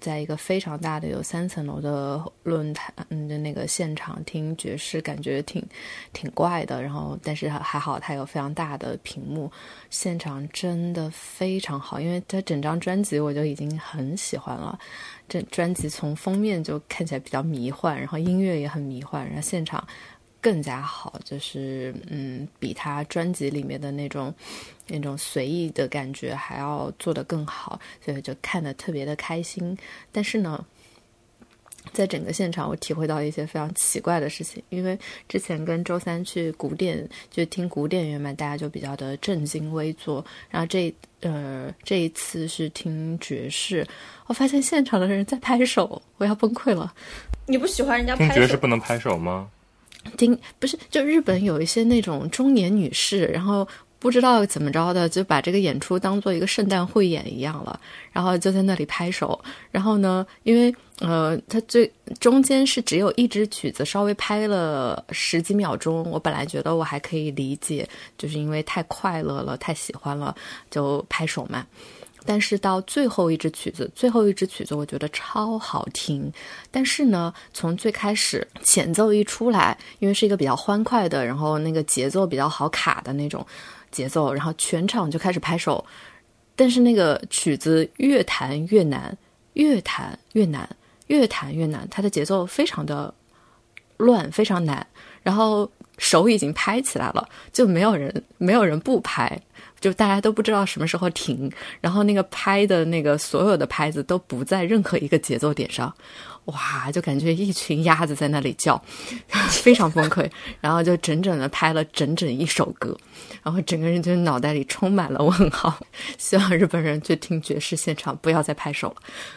在一个非常大的有三层楼的论坛的那个现场听爵士，感觉挺挺怪的。然后，但是还好，它有非常大的屏幕，现场真的非常好。因为它整张专辑我就已经很喜欢了，这专辑从封面就看起来比较迷幻，然后音乐也很迷幻，然后现场更加好，就是嗯，比他专辑里面的那种。那种随意的感觉还要做得更好，所以就看得特别的开心。但是呢，在整个现场，我体会到一些非常奇怪的事情。因为之前跟周三去古典就听古典乐嘛，大家就比较的正襟危坐。然后这呃这一次是听爵士，我发现现场的人在拍手，我要崩溃了。你不喜欢人家拍手？听爵士不能拍手吗？丁不是，就日本有一些那种中年女士，然后。不知道怎么着的，就把这个演出当做一个圣诞汇演一样了，然后就在那里拍手。然后呢，因为呃，它最中间是只有一支曲子，稍微拍了十几秒钟。我本来觉得我还可以理解，就是因为太快乐了，太喜欢了，就拍手嘛。但是到最后一支曲子，最后一支曲子我觉得超好听。但是呢，从最开始前奏一出来，因为是一个比较欢快的，然后那个节奏比较好卡的那种。节奏，然后全场就开始拍手，但是那个曲子越弹越难，越弹越难，越弹越难，它的节奏非常的乱，非常难。然后手已经拍起来了，就没有人，没有人不拍，就大家都不知道什么时候停。然后那个拍的那个所有的拍子都不在任何一个节奏点上。哇，就感觉一群鸭子在那里叫，非常崩溃。然后就整整的拍了整整一首歌，然后整个人就脑袋里充满了问号。希望日本人去听爵士现场不要再拍手了。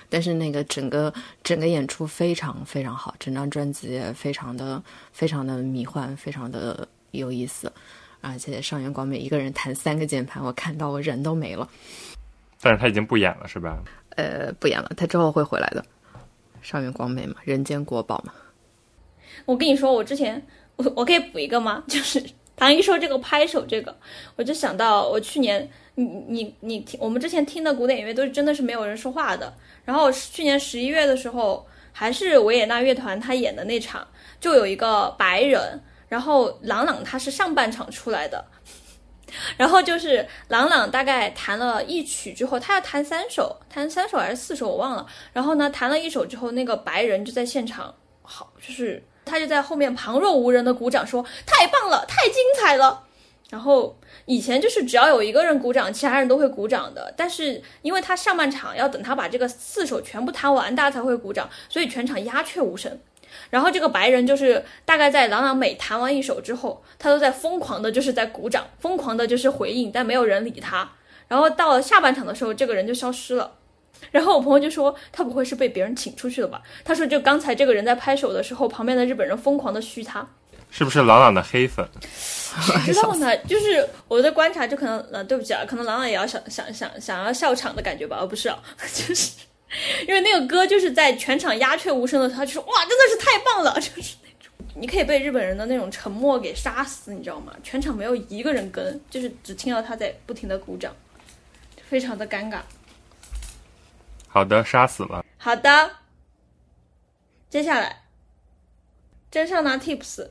但是那个整个整个演出非常非常好，整张专辑也非常的非常的迷幻，非常的有意思。而且上原光美一个人弹三个键盘，我看到我人都没了。但是他已经不演了，是吧？呃，不演了，他之后会回来的。上原光美嘛，人间国宝嘛。我跟你说，我之前我我可以补一个吗？就是唐一说这个拍手这个，我就想到我去年你你你听我们之前听的古典音乐都是真的是没有人说话的。然后去年十一月的时候，还是维也纳乐团他演的那场，就有一个白人，然后朗朗他是上半场出来的。然后就是朗朗大概弹了一曲之后，他要弹三首，弹三首还是四首我忘了。然后呢，弹了一首之后，那个白人就在现场，好，就是他就在后面旁若无人的鼓掌，说太棒了，太精彩了。然后以前就是只要有一个人鼓掌，其他人都会鼓掌的。但是因为他上半场要等他把这个四首全部弹完，大家才会鼓掌，所以全场鸦雀无声。然后这个白人就是大概在朗朗每弹完一首之后，他都在疯狂的，就是在鼓掌，疯狂的就是回应，但没有人理他。然后到了下半场的时候，这个人就消失了。然后我朋友就说，他不会是被别人请出去了吧？他说，就刚才这个人在拍手的时候，旁边的日本人疯狂的嘘他，是不是朗朗的黑粉？知道呢，就是我的观察，就可能，呃，对不起啊，可能朗朗也要想想想想要笑场的感觉吧，而不是啊，就是。因为那个歌就是在全场鸦雀无声的时候，他就说哇，真的是太棒了，就是那种你可以被日本人的那种沉默给杀死，你知道吗？全场没有一个人跟，就是只听到他在不停的鼓掌，非常的尴尬。好的，杀死了。好的，接下来真上拿 tips，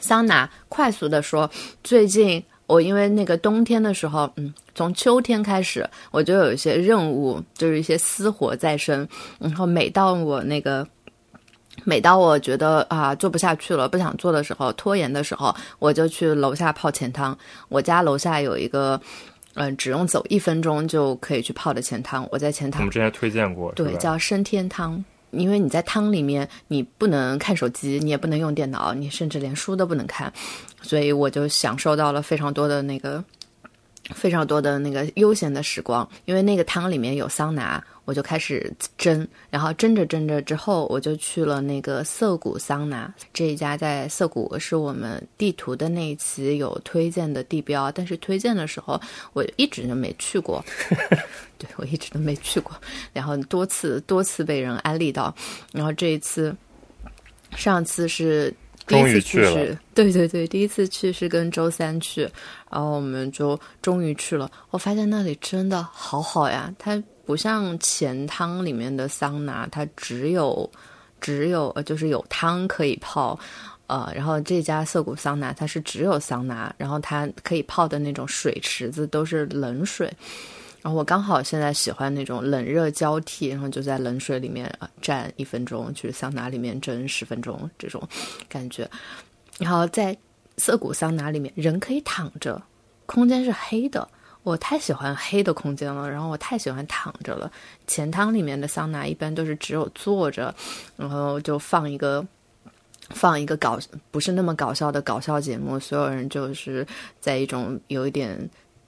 桑拿快速的说，最近。我因为那个冬天的时候，嗯，从秋天开始，我就有一些任务，就是一些私活在身。然后每到我那个，每到我觉得啊做不下去了，不想做的时候，拖延的时候，我就去楼下泡钱汤。我家楼下有一个嗯、只用走一分钟就可以去泡的钱汤。我在钱汤我们之前推荐过，对，叫升天汤。因为你在汤里面，你不能看手机，你也不能用电脑，你甚至连书都不能看，所以我就享受到了非常多的那个非常多的那个悠闲的时光。因为那个汤里面有桑拿，我就开始蒸，然后蒸着蒸着之后，我就去了那个涩谷桑拿这一家，在涩谷是我们地图的那一期有推荐的地标，但是推荐的时候我一直就没去过。对我一直都没去过，然后多次多次被人安利到，然后这一次，上次是第一终于次去对对对，第一次去是跟周三去，然后我们就终于去了。我发现那里真的好好呀，它不像钱汤里面的桑拿，它只有只有呃就是有汤可以泡。呃，然后这家涩谷桑拿它是只有桑拿，然后它可以泡的那种水池子都是冷水，然后我刚好现在喜欢那种冷热交替，然后就在冷水里面呃站一分钟，去桑拿里面蒸十分钟这种感觉。然后在涩谷桑拿里面，人可以躺着，空间是黑的。我太喜欢黑的空间了，然后我太喜欢躺着了。钱汤里面的桑拿一般都是只有坐着，然后就放一个放一个搞不是那么搞笑的搞笑节目，所有人就是在一种有一点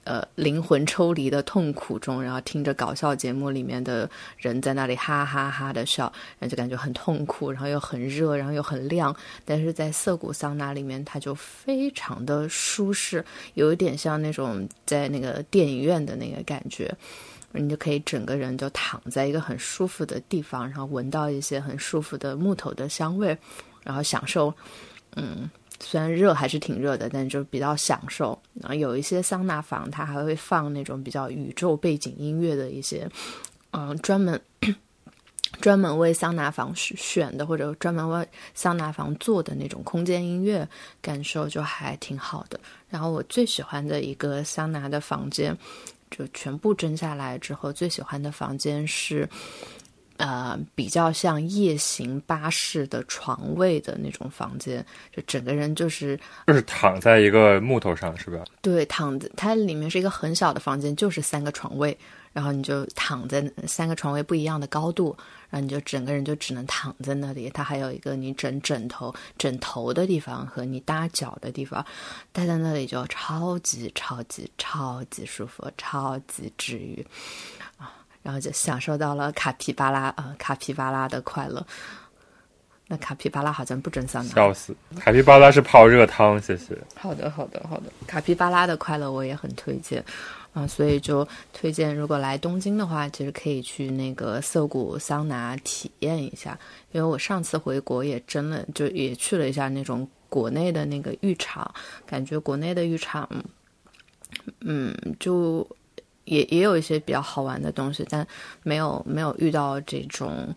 呃灵魂抽离的痛苦中，然后听着搞笑节目里面的人在那里哈哈哈的笑，然后就感觉很痛苦，然后又很热，然后又很亮。但是在涩谷桑拿里面，它就非常的舒适，有一点像那种在那个电影院的那个感觉。你就可以整个人就躺在一个很舒服的地方，然后闻到一些很舒服的木头的香味，然后享受，嗯，虽然热还是挺热的，但就比较享受。然后有一些桑拿房，它还会放那种比较宇宙背景音乐的一些，嗯，专门 专门为桑拿房选的，或者专门为桑拿房做的那种空间音乐，感受就还挺好的。然后我最喜欢的一个桑拿的房间，就全部蒸下来之后，最喜欢的房间是。呃，比较像夜行巴士的床位的那种房间，就整个人就是就是躺在一个木头上，是吧？对躺在它里面是一个很小的房间，就是三个床位，然后你就躺在三个床位不一样的高度，然后你就整个人就只能躺在那里。它还有一个你枕枕头、枕头的地方和你搭脚的地方，待在那里就超级超级超级舒服，超级治愈啊！然后就享受到了卡皮巴拉呃卡皮巴拉的快乐。那卡皮巴拉好像不蒸桑拿，笑死！卡皮巴拉是泡热汤，谢谢。好的，好的，好的。卡皮巴拉的快乐我也很推荐，啊、所以就推荐如果来东京的话，其实可以去那个涩谷桑拿体验一下。因为我上次回国也真的就也去了一下那种国内的那个浴场，感觉国内的浴场，嗯，就也也有一些比较好玩的东西，但没有没有遇到这种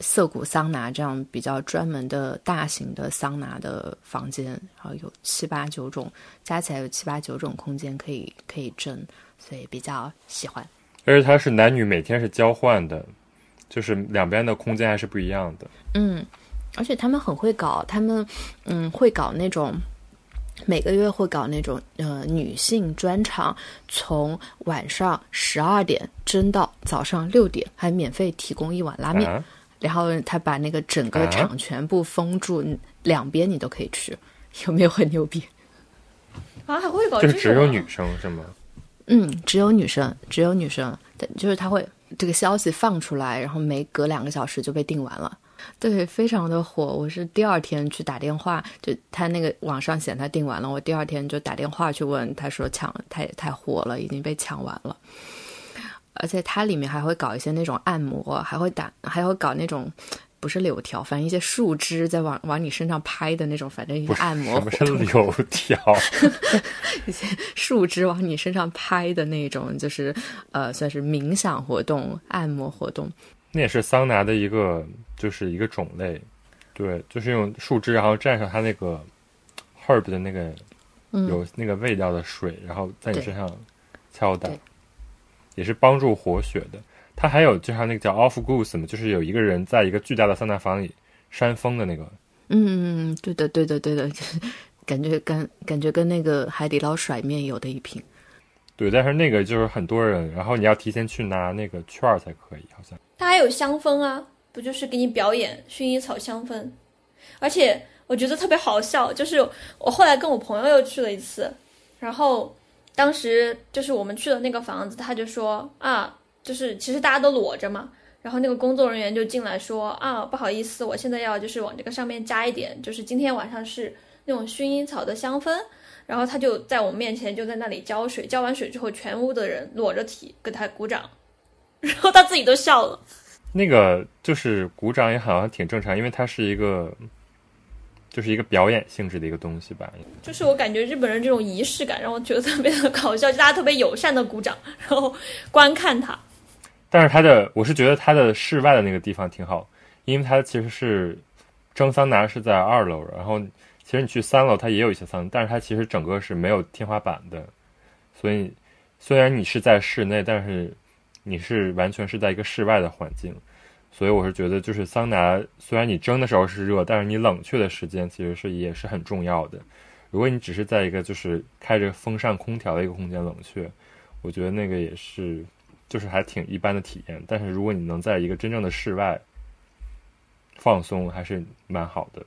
涩谷桑拿这样比较专门的大型的桑拿的房间，然后有七八九种，加起来有七八九种空间可以可以蒸，所以比较喜欢。而且它是男女每天是交换的，就是两边的空间还是不一样的。嗯，而且他们很会搞，他们嗯会搞那种。每个月会搞那种呃女性专场，从晚上十二点蒸到早上六点，还免费提供一碗拉面。啊，然后他把那个整个啊场全部封住，嗯两边你都可以去，有没有很牛逼？啊，还会搞就这种啊是只有女生是吗？嗯，只有女生，只有女生，对就是他会这个消息放出来，然后每隔两个小时就被订完了。对，非常的火。我是第二天去打电话，就他那个网上显他订完了，我第二天就打电话去问，他说抢太太火了，已经被抢完了。而且它里面还会搞一些那种按摩，还会打，还会搞那种不是柳条，反正一些树枝在往往你身上拍的那种，反正一些按摩什么是柳条？一些？树枝往你身上拍的那种，就是呃，算是冥想活动、按摩活动。那也是桑拿的一个，就是一个种类。对，就是用树枝，然后蘸上它那个 herb 的那个嗯，有那个味道的水，然后在你身上敲打，也是帮助活血的。它还有就像那个叫 off goose 嘛，就是有一个人在一个巨大的桑拿房里扇风的那个，嗯，对的，对的，对的，就 是感觉跟感觉跟那个海底捞甩面有的一拼。对，但是那个就是很多人，然后你要提前去拿那个券儿才可以，好像。它还有香氛啊，不就是给你表演薰衣草香氛？而且我觉得特别好笑，就是我后来跟我朋友又去了一次，然后当时就是我们去的那个房子，他就说啊，就是其实大家都裸着嘛，然后那个工作人员就进来说啊，不好意思，我现在要就是往这个上面加一点，就是今天晚上是那种薰衣草的香氛。然后他就在我们面前就在那里浇水，浇完水之后，全屋的人裸着体给他鼓掌，然后他自己都笑了。那个就是鼓掌也好像挺正常，因为它是一个，就是一个表演性质的一个东西吧。就是我感觉日本人这种仪式感让我觉得特别的搞笑，就大家特别友善的鼓掌，然后观看他。但是他的，我是觉得他的室外的那个地方挺好，因为它其实是蒸桑拿是在二楼，然后其实你去三楼它也有一些桑，但是它其实整个是没有天花板的，所以虽然你是在室内，但是你是完全是在一个室外的环境，所以我是觉得就是桑拿虽然你蒸的时候是热，但是你冷却的时间其实是也是很重要的。如果你只是在一个就是开着风扇空调的一个空间冷却，我觉得那个也是就是还挺一般的体验。但是如果你能在一个真正的室外放松，还是蛮好的。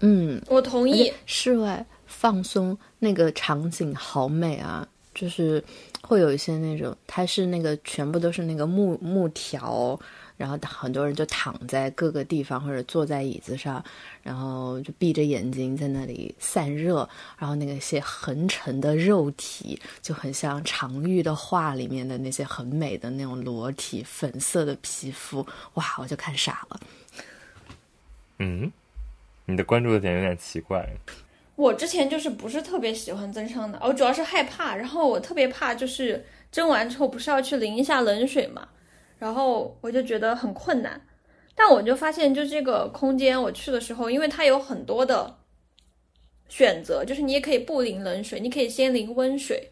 嗯，我同意，室外放松那个场景好美啊，就是会有一些那种，它是那个全部都是那个木木条，然后很多人就躺在各个地方或者坐在椅子上，然后就闭着眼睛在那里散热，然后那个些横陈的肉体就很像常玉的画里面的那些很美的那种裸体，粉色的皮肤，哇，我就看傻了。嗯，你的关注的点有点奇怪。我之前就是不是特别喜欢蒸桑拿，我主要是害怕，然后我特别怕就是蒸完之后不是要去淋一下冷水嘛，然后我就觉得很困难。但我就发现，就这个空间我去的时候，因为它有很多的选择，就是你也可以不淋冷水，你可以先淋温水，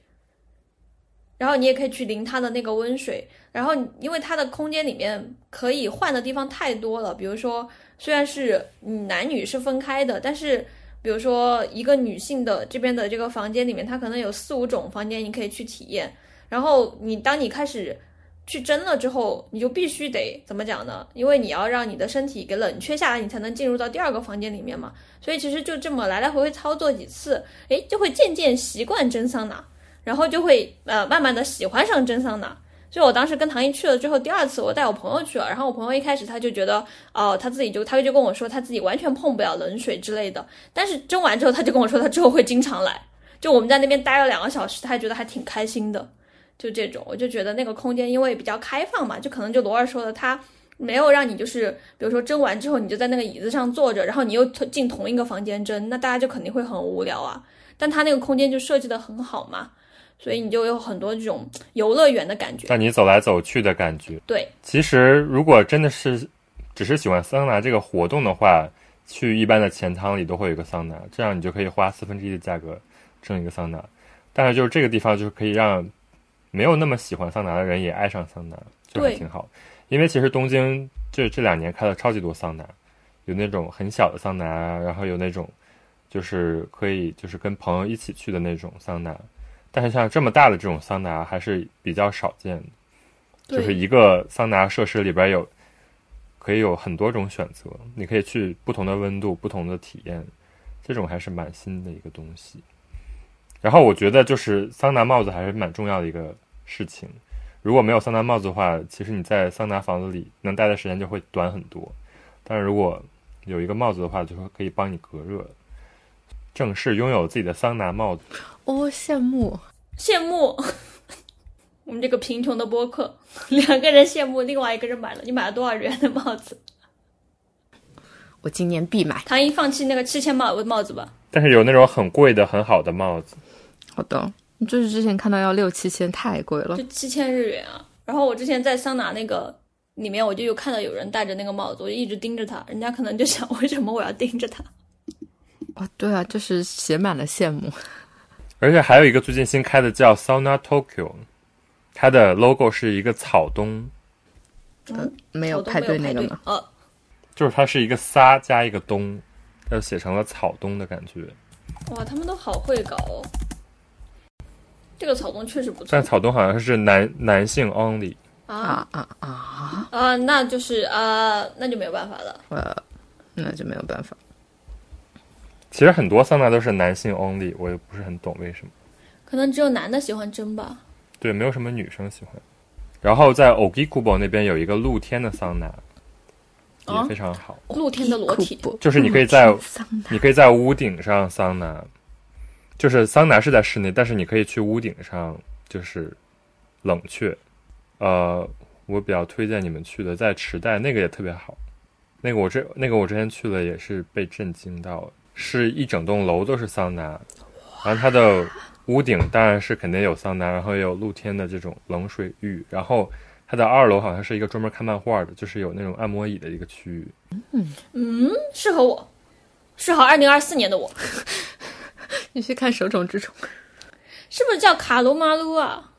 然后你也可以去淋它的那个温水，然后因为它的空间里面可以换的地方太多了，比如说虽然是嗯男女是分开的，但是。比如说，一个女性的这边的这个房间里面，它可能有四五种房间，你可以去体验。然后你当你开始去蒸了之后，你就必须得怎么讲呢？因为你要让你的身体给冷却下来，你才能进入到第二个房间里面嘛。所以其实就这么来来回回操作几次，诶，就会渐渐习惯蒸桑拿，然后就会呃慢慢的喜欢上蒸桑拿。就我当时跟唐毅去了之后，第二次我带我朋友去了，然后我朋友一开始他就觉得，哦，他自己就他就跟我说他自己完全碰不了冷水之类的，但是蒸完之后他就跟我说他之后会经常来，就我们在那边待了两个小时，他还觉得还挺开心的，就这种，我就觉得那个空间因为比较开放嘛，就可能就罗二说的，他没有让你就是比如说蒸完之后你就在那个椅子上坐着，然后你又进同一个房间蒸，那大家就肯定会很无聊啊，但他那个空间就设计的很好嘛。所以你就有很多这种游乐园的感觉，让你走来走去的感觉。对，其实如果真的是只是喜欢桑拿这个活动的话，去一般的钱汤里都会有一个桑拿，这样你就可以花四分之一的价格挣一个桑拿。但是就是这个地方就是可以让没有那么喜欢桑拿的人也爱上桑拿，就还挺好。因为其实东京这这两年开了超级多桑拿，有那种很小的桑拿，然后有那种就是可以就是跟朋友一起去的那种桑拿。但是像这么大的这种桑拿还是比较少见的，就是一个桑拿设施里边有可以有很多种选择，你可以去不同的温度、不同的体验，这种还是蛮新的一个东西。然后我觉得就是桑拿帽子还是蛮重要的一个事情，如果没有桑拿帽子的话，其实你在桑拿房子里能待的时间就会短很多。但是如果有一个帽子的话，就会可以帮你隔热。正式拥有自己的桑拿帽子，哦，羡慕羡慕！我们这个贫穷的播客，两个人羡慕，另外一个人买了。你买了多少元的帽子？我今年必买。唐一放弃那个七千帽的帽子吧。但是有那种很贵的、很好的帽子。好的，就是之前看到要六七千，太贵了。就七千日元啊！然后我之前在桑拿那个里面，我就有看到有人戴着那个帽子，我就一直盯着他，人家可能就想，为什么我要盯着他？哦，对啊，就是写满了羡慕。而且还有一个最近新开的叫 Sauna Tokyo，它的 logo 是一个草东，嗯，没有派对那个吗？呃，就是它是一个撒加一个东，就写成了草东的感觉。哇，他们都好会搞哦。这个草东确实不错但草东好像是男男性 only。啊啊啊啊！啊，那就是啊，那就没有办法了。呃，那就没有办法。其实很多桑拿都是男性 only，我也不是很懂为什么。可能只有男的喜欢蒸吧。对，没有什么女生喜欢。然后在 Ogikubo 那边有一个露天的桑拿，哦也非常好。露天的裸体，不就是你可以在你可以在屋顶上桑拿，就是桑拿是在室内，但是你可以去屋顶上就是冷却。呃，我比较推荐你们去的，在池袋那个也特别好。那个我之那个我之前去了，也是被震惊到了，是一整栋楼都是桑拿，然后它的屋顶当然是肯定有桑拿，然后也有露天的这种冷水浴，然后它的二楼好像是一个专门看漫画的，就是有那种按摩椅的一个区域。嗯嗯，适合我，适合二零二四年的我，你去看手冢治虫，是不是叫卡罗马路啊？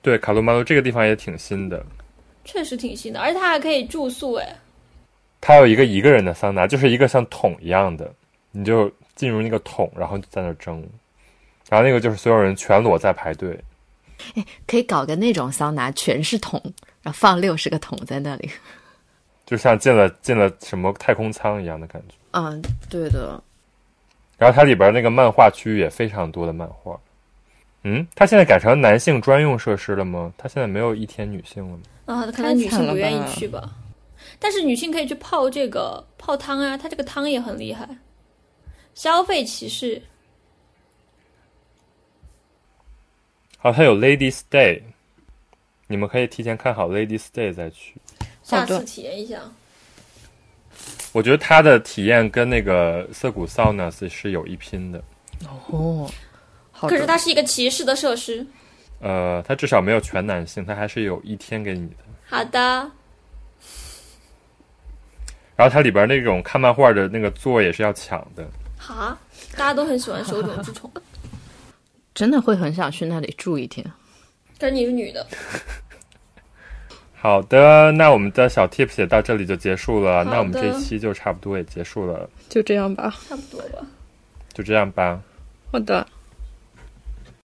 对，卡罗马路这个地方也挺新的，确实挺新的，而且它还可以住宿哎。它有一个一个人的桑拿，就是一个像桶一样的，你就进入那个桶，然后就在那儿蒸，然后那个就是所有人全裸在排队。哎可以搞个那种桑拿，全是桶，然后放六十个桶在那里。就像进了进了什么太空舱一样的感觉。嗯，对的。然后它里边那个漫画区域也非常多的漫画。嗯，它现在改成男性专用设施了吗？它现在没有一天女性了吗？啊，可能女性不愿意去吧。但是女性可以去泡这个泡汤啊，它这个汤也很厉害。消费歧视，好，它有 Lady Stay，你们可以提前看好 Lady Stay 再去。下次体验一下。我觉得它的体验跟那个涩谷 Saunas 是有一拼的。哦，好。可是它是一个歧视的设施。呃，它至少没有全男性，它还是有一天给你的。好的，然后它里边那种看漫画的那个座也是要抢的。好，大家都很喜欢手冢治虫。真的会很想去那里住一天。但你是女的，好的，那我们的小 tips 也到这里就结束了。那我们这一期就差不多也结束了，就这样吧。差不多吧。就这样吧。好的。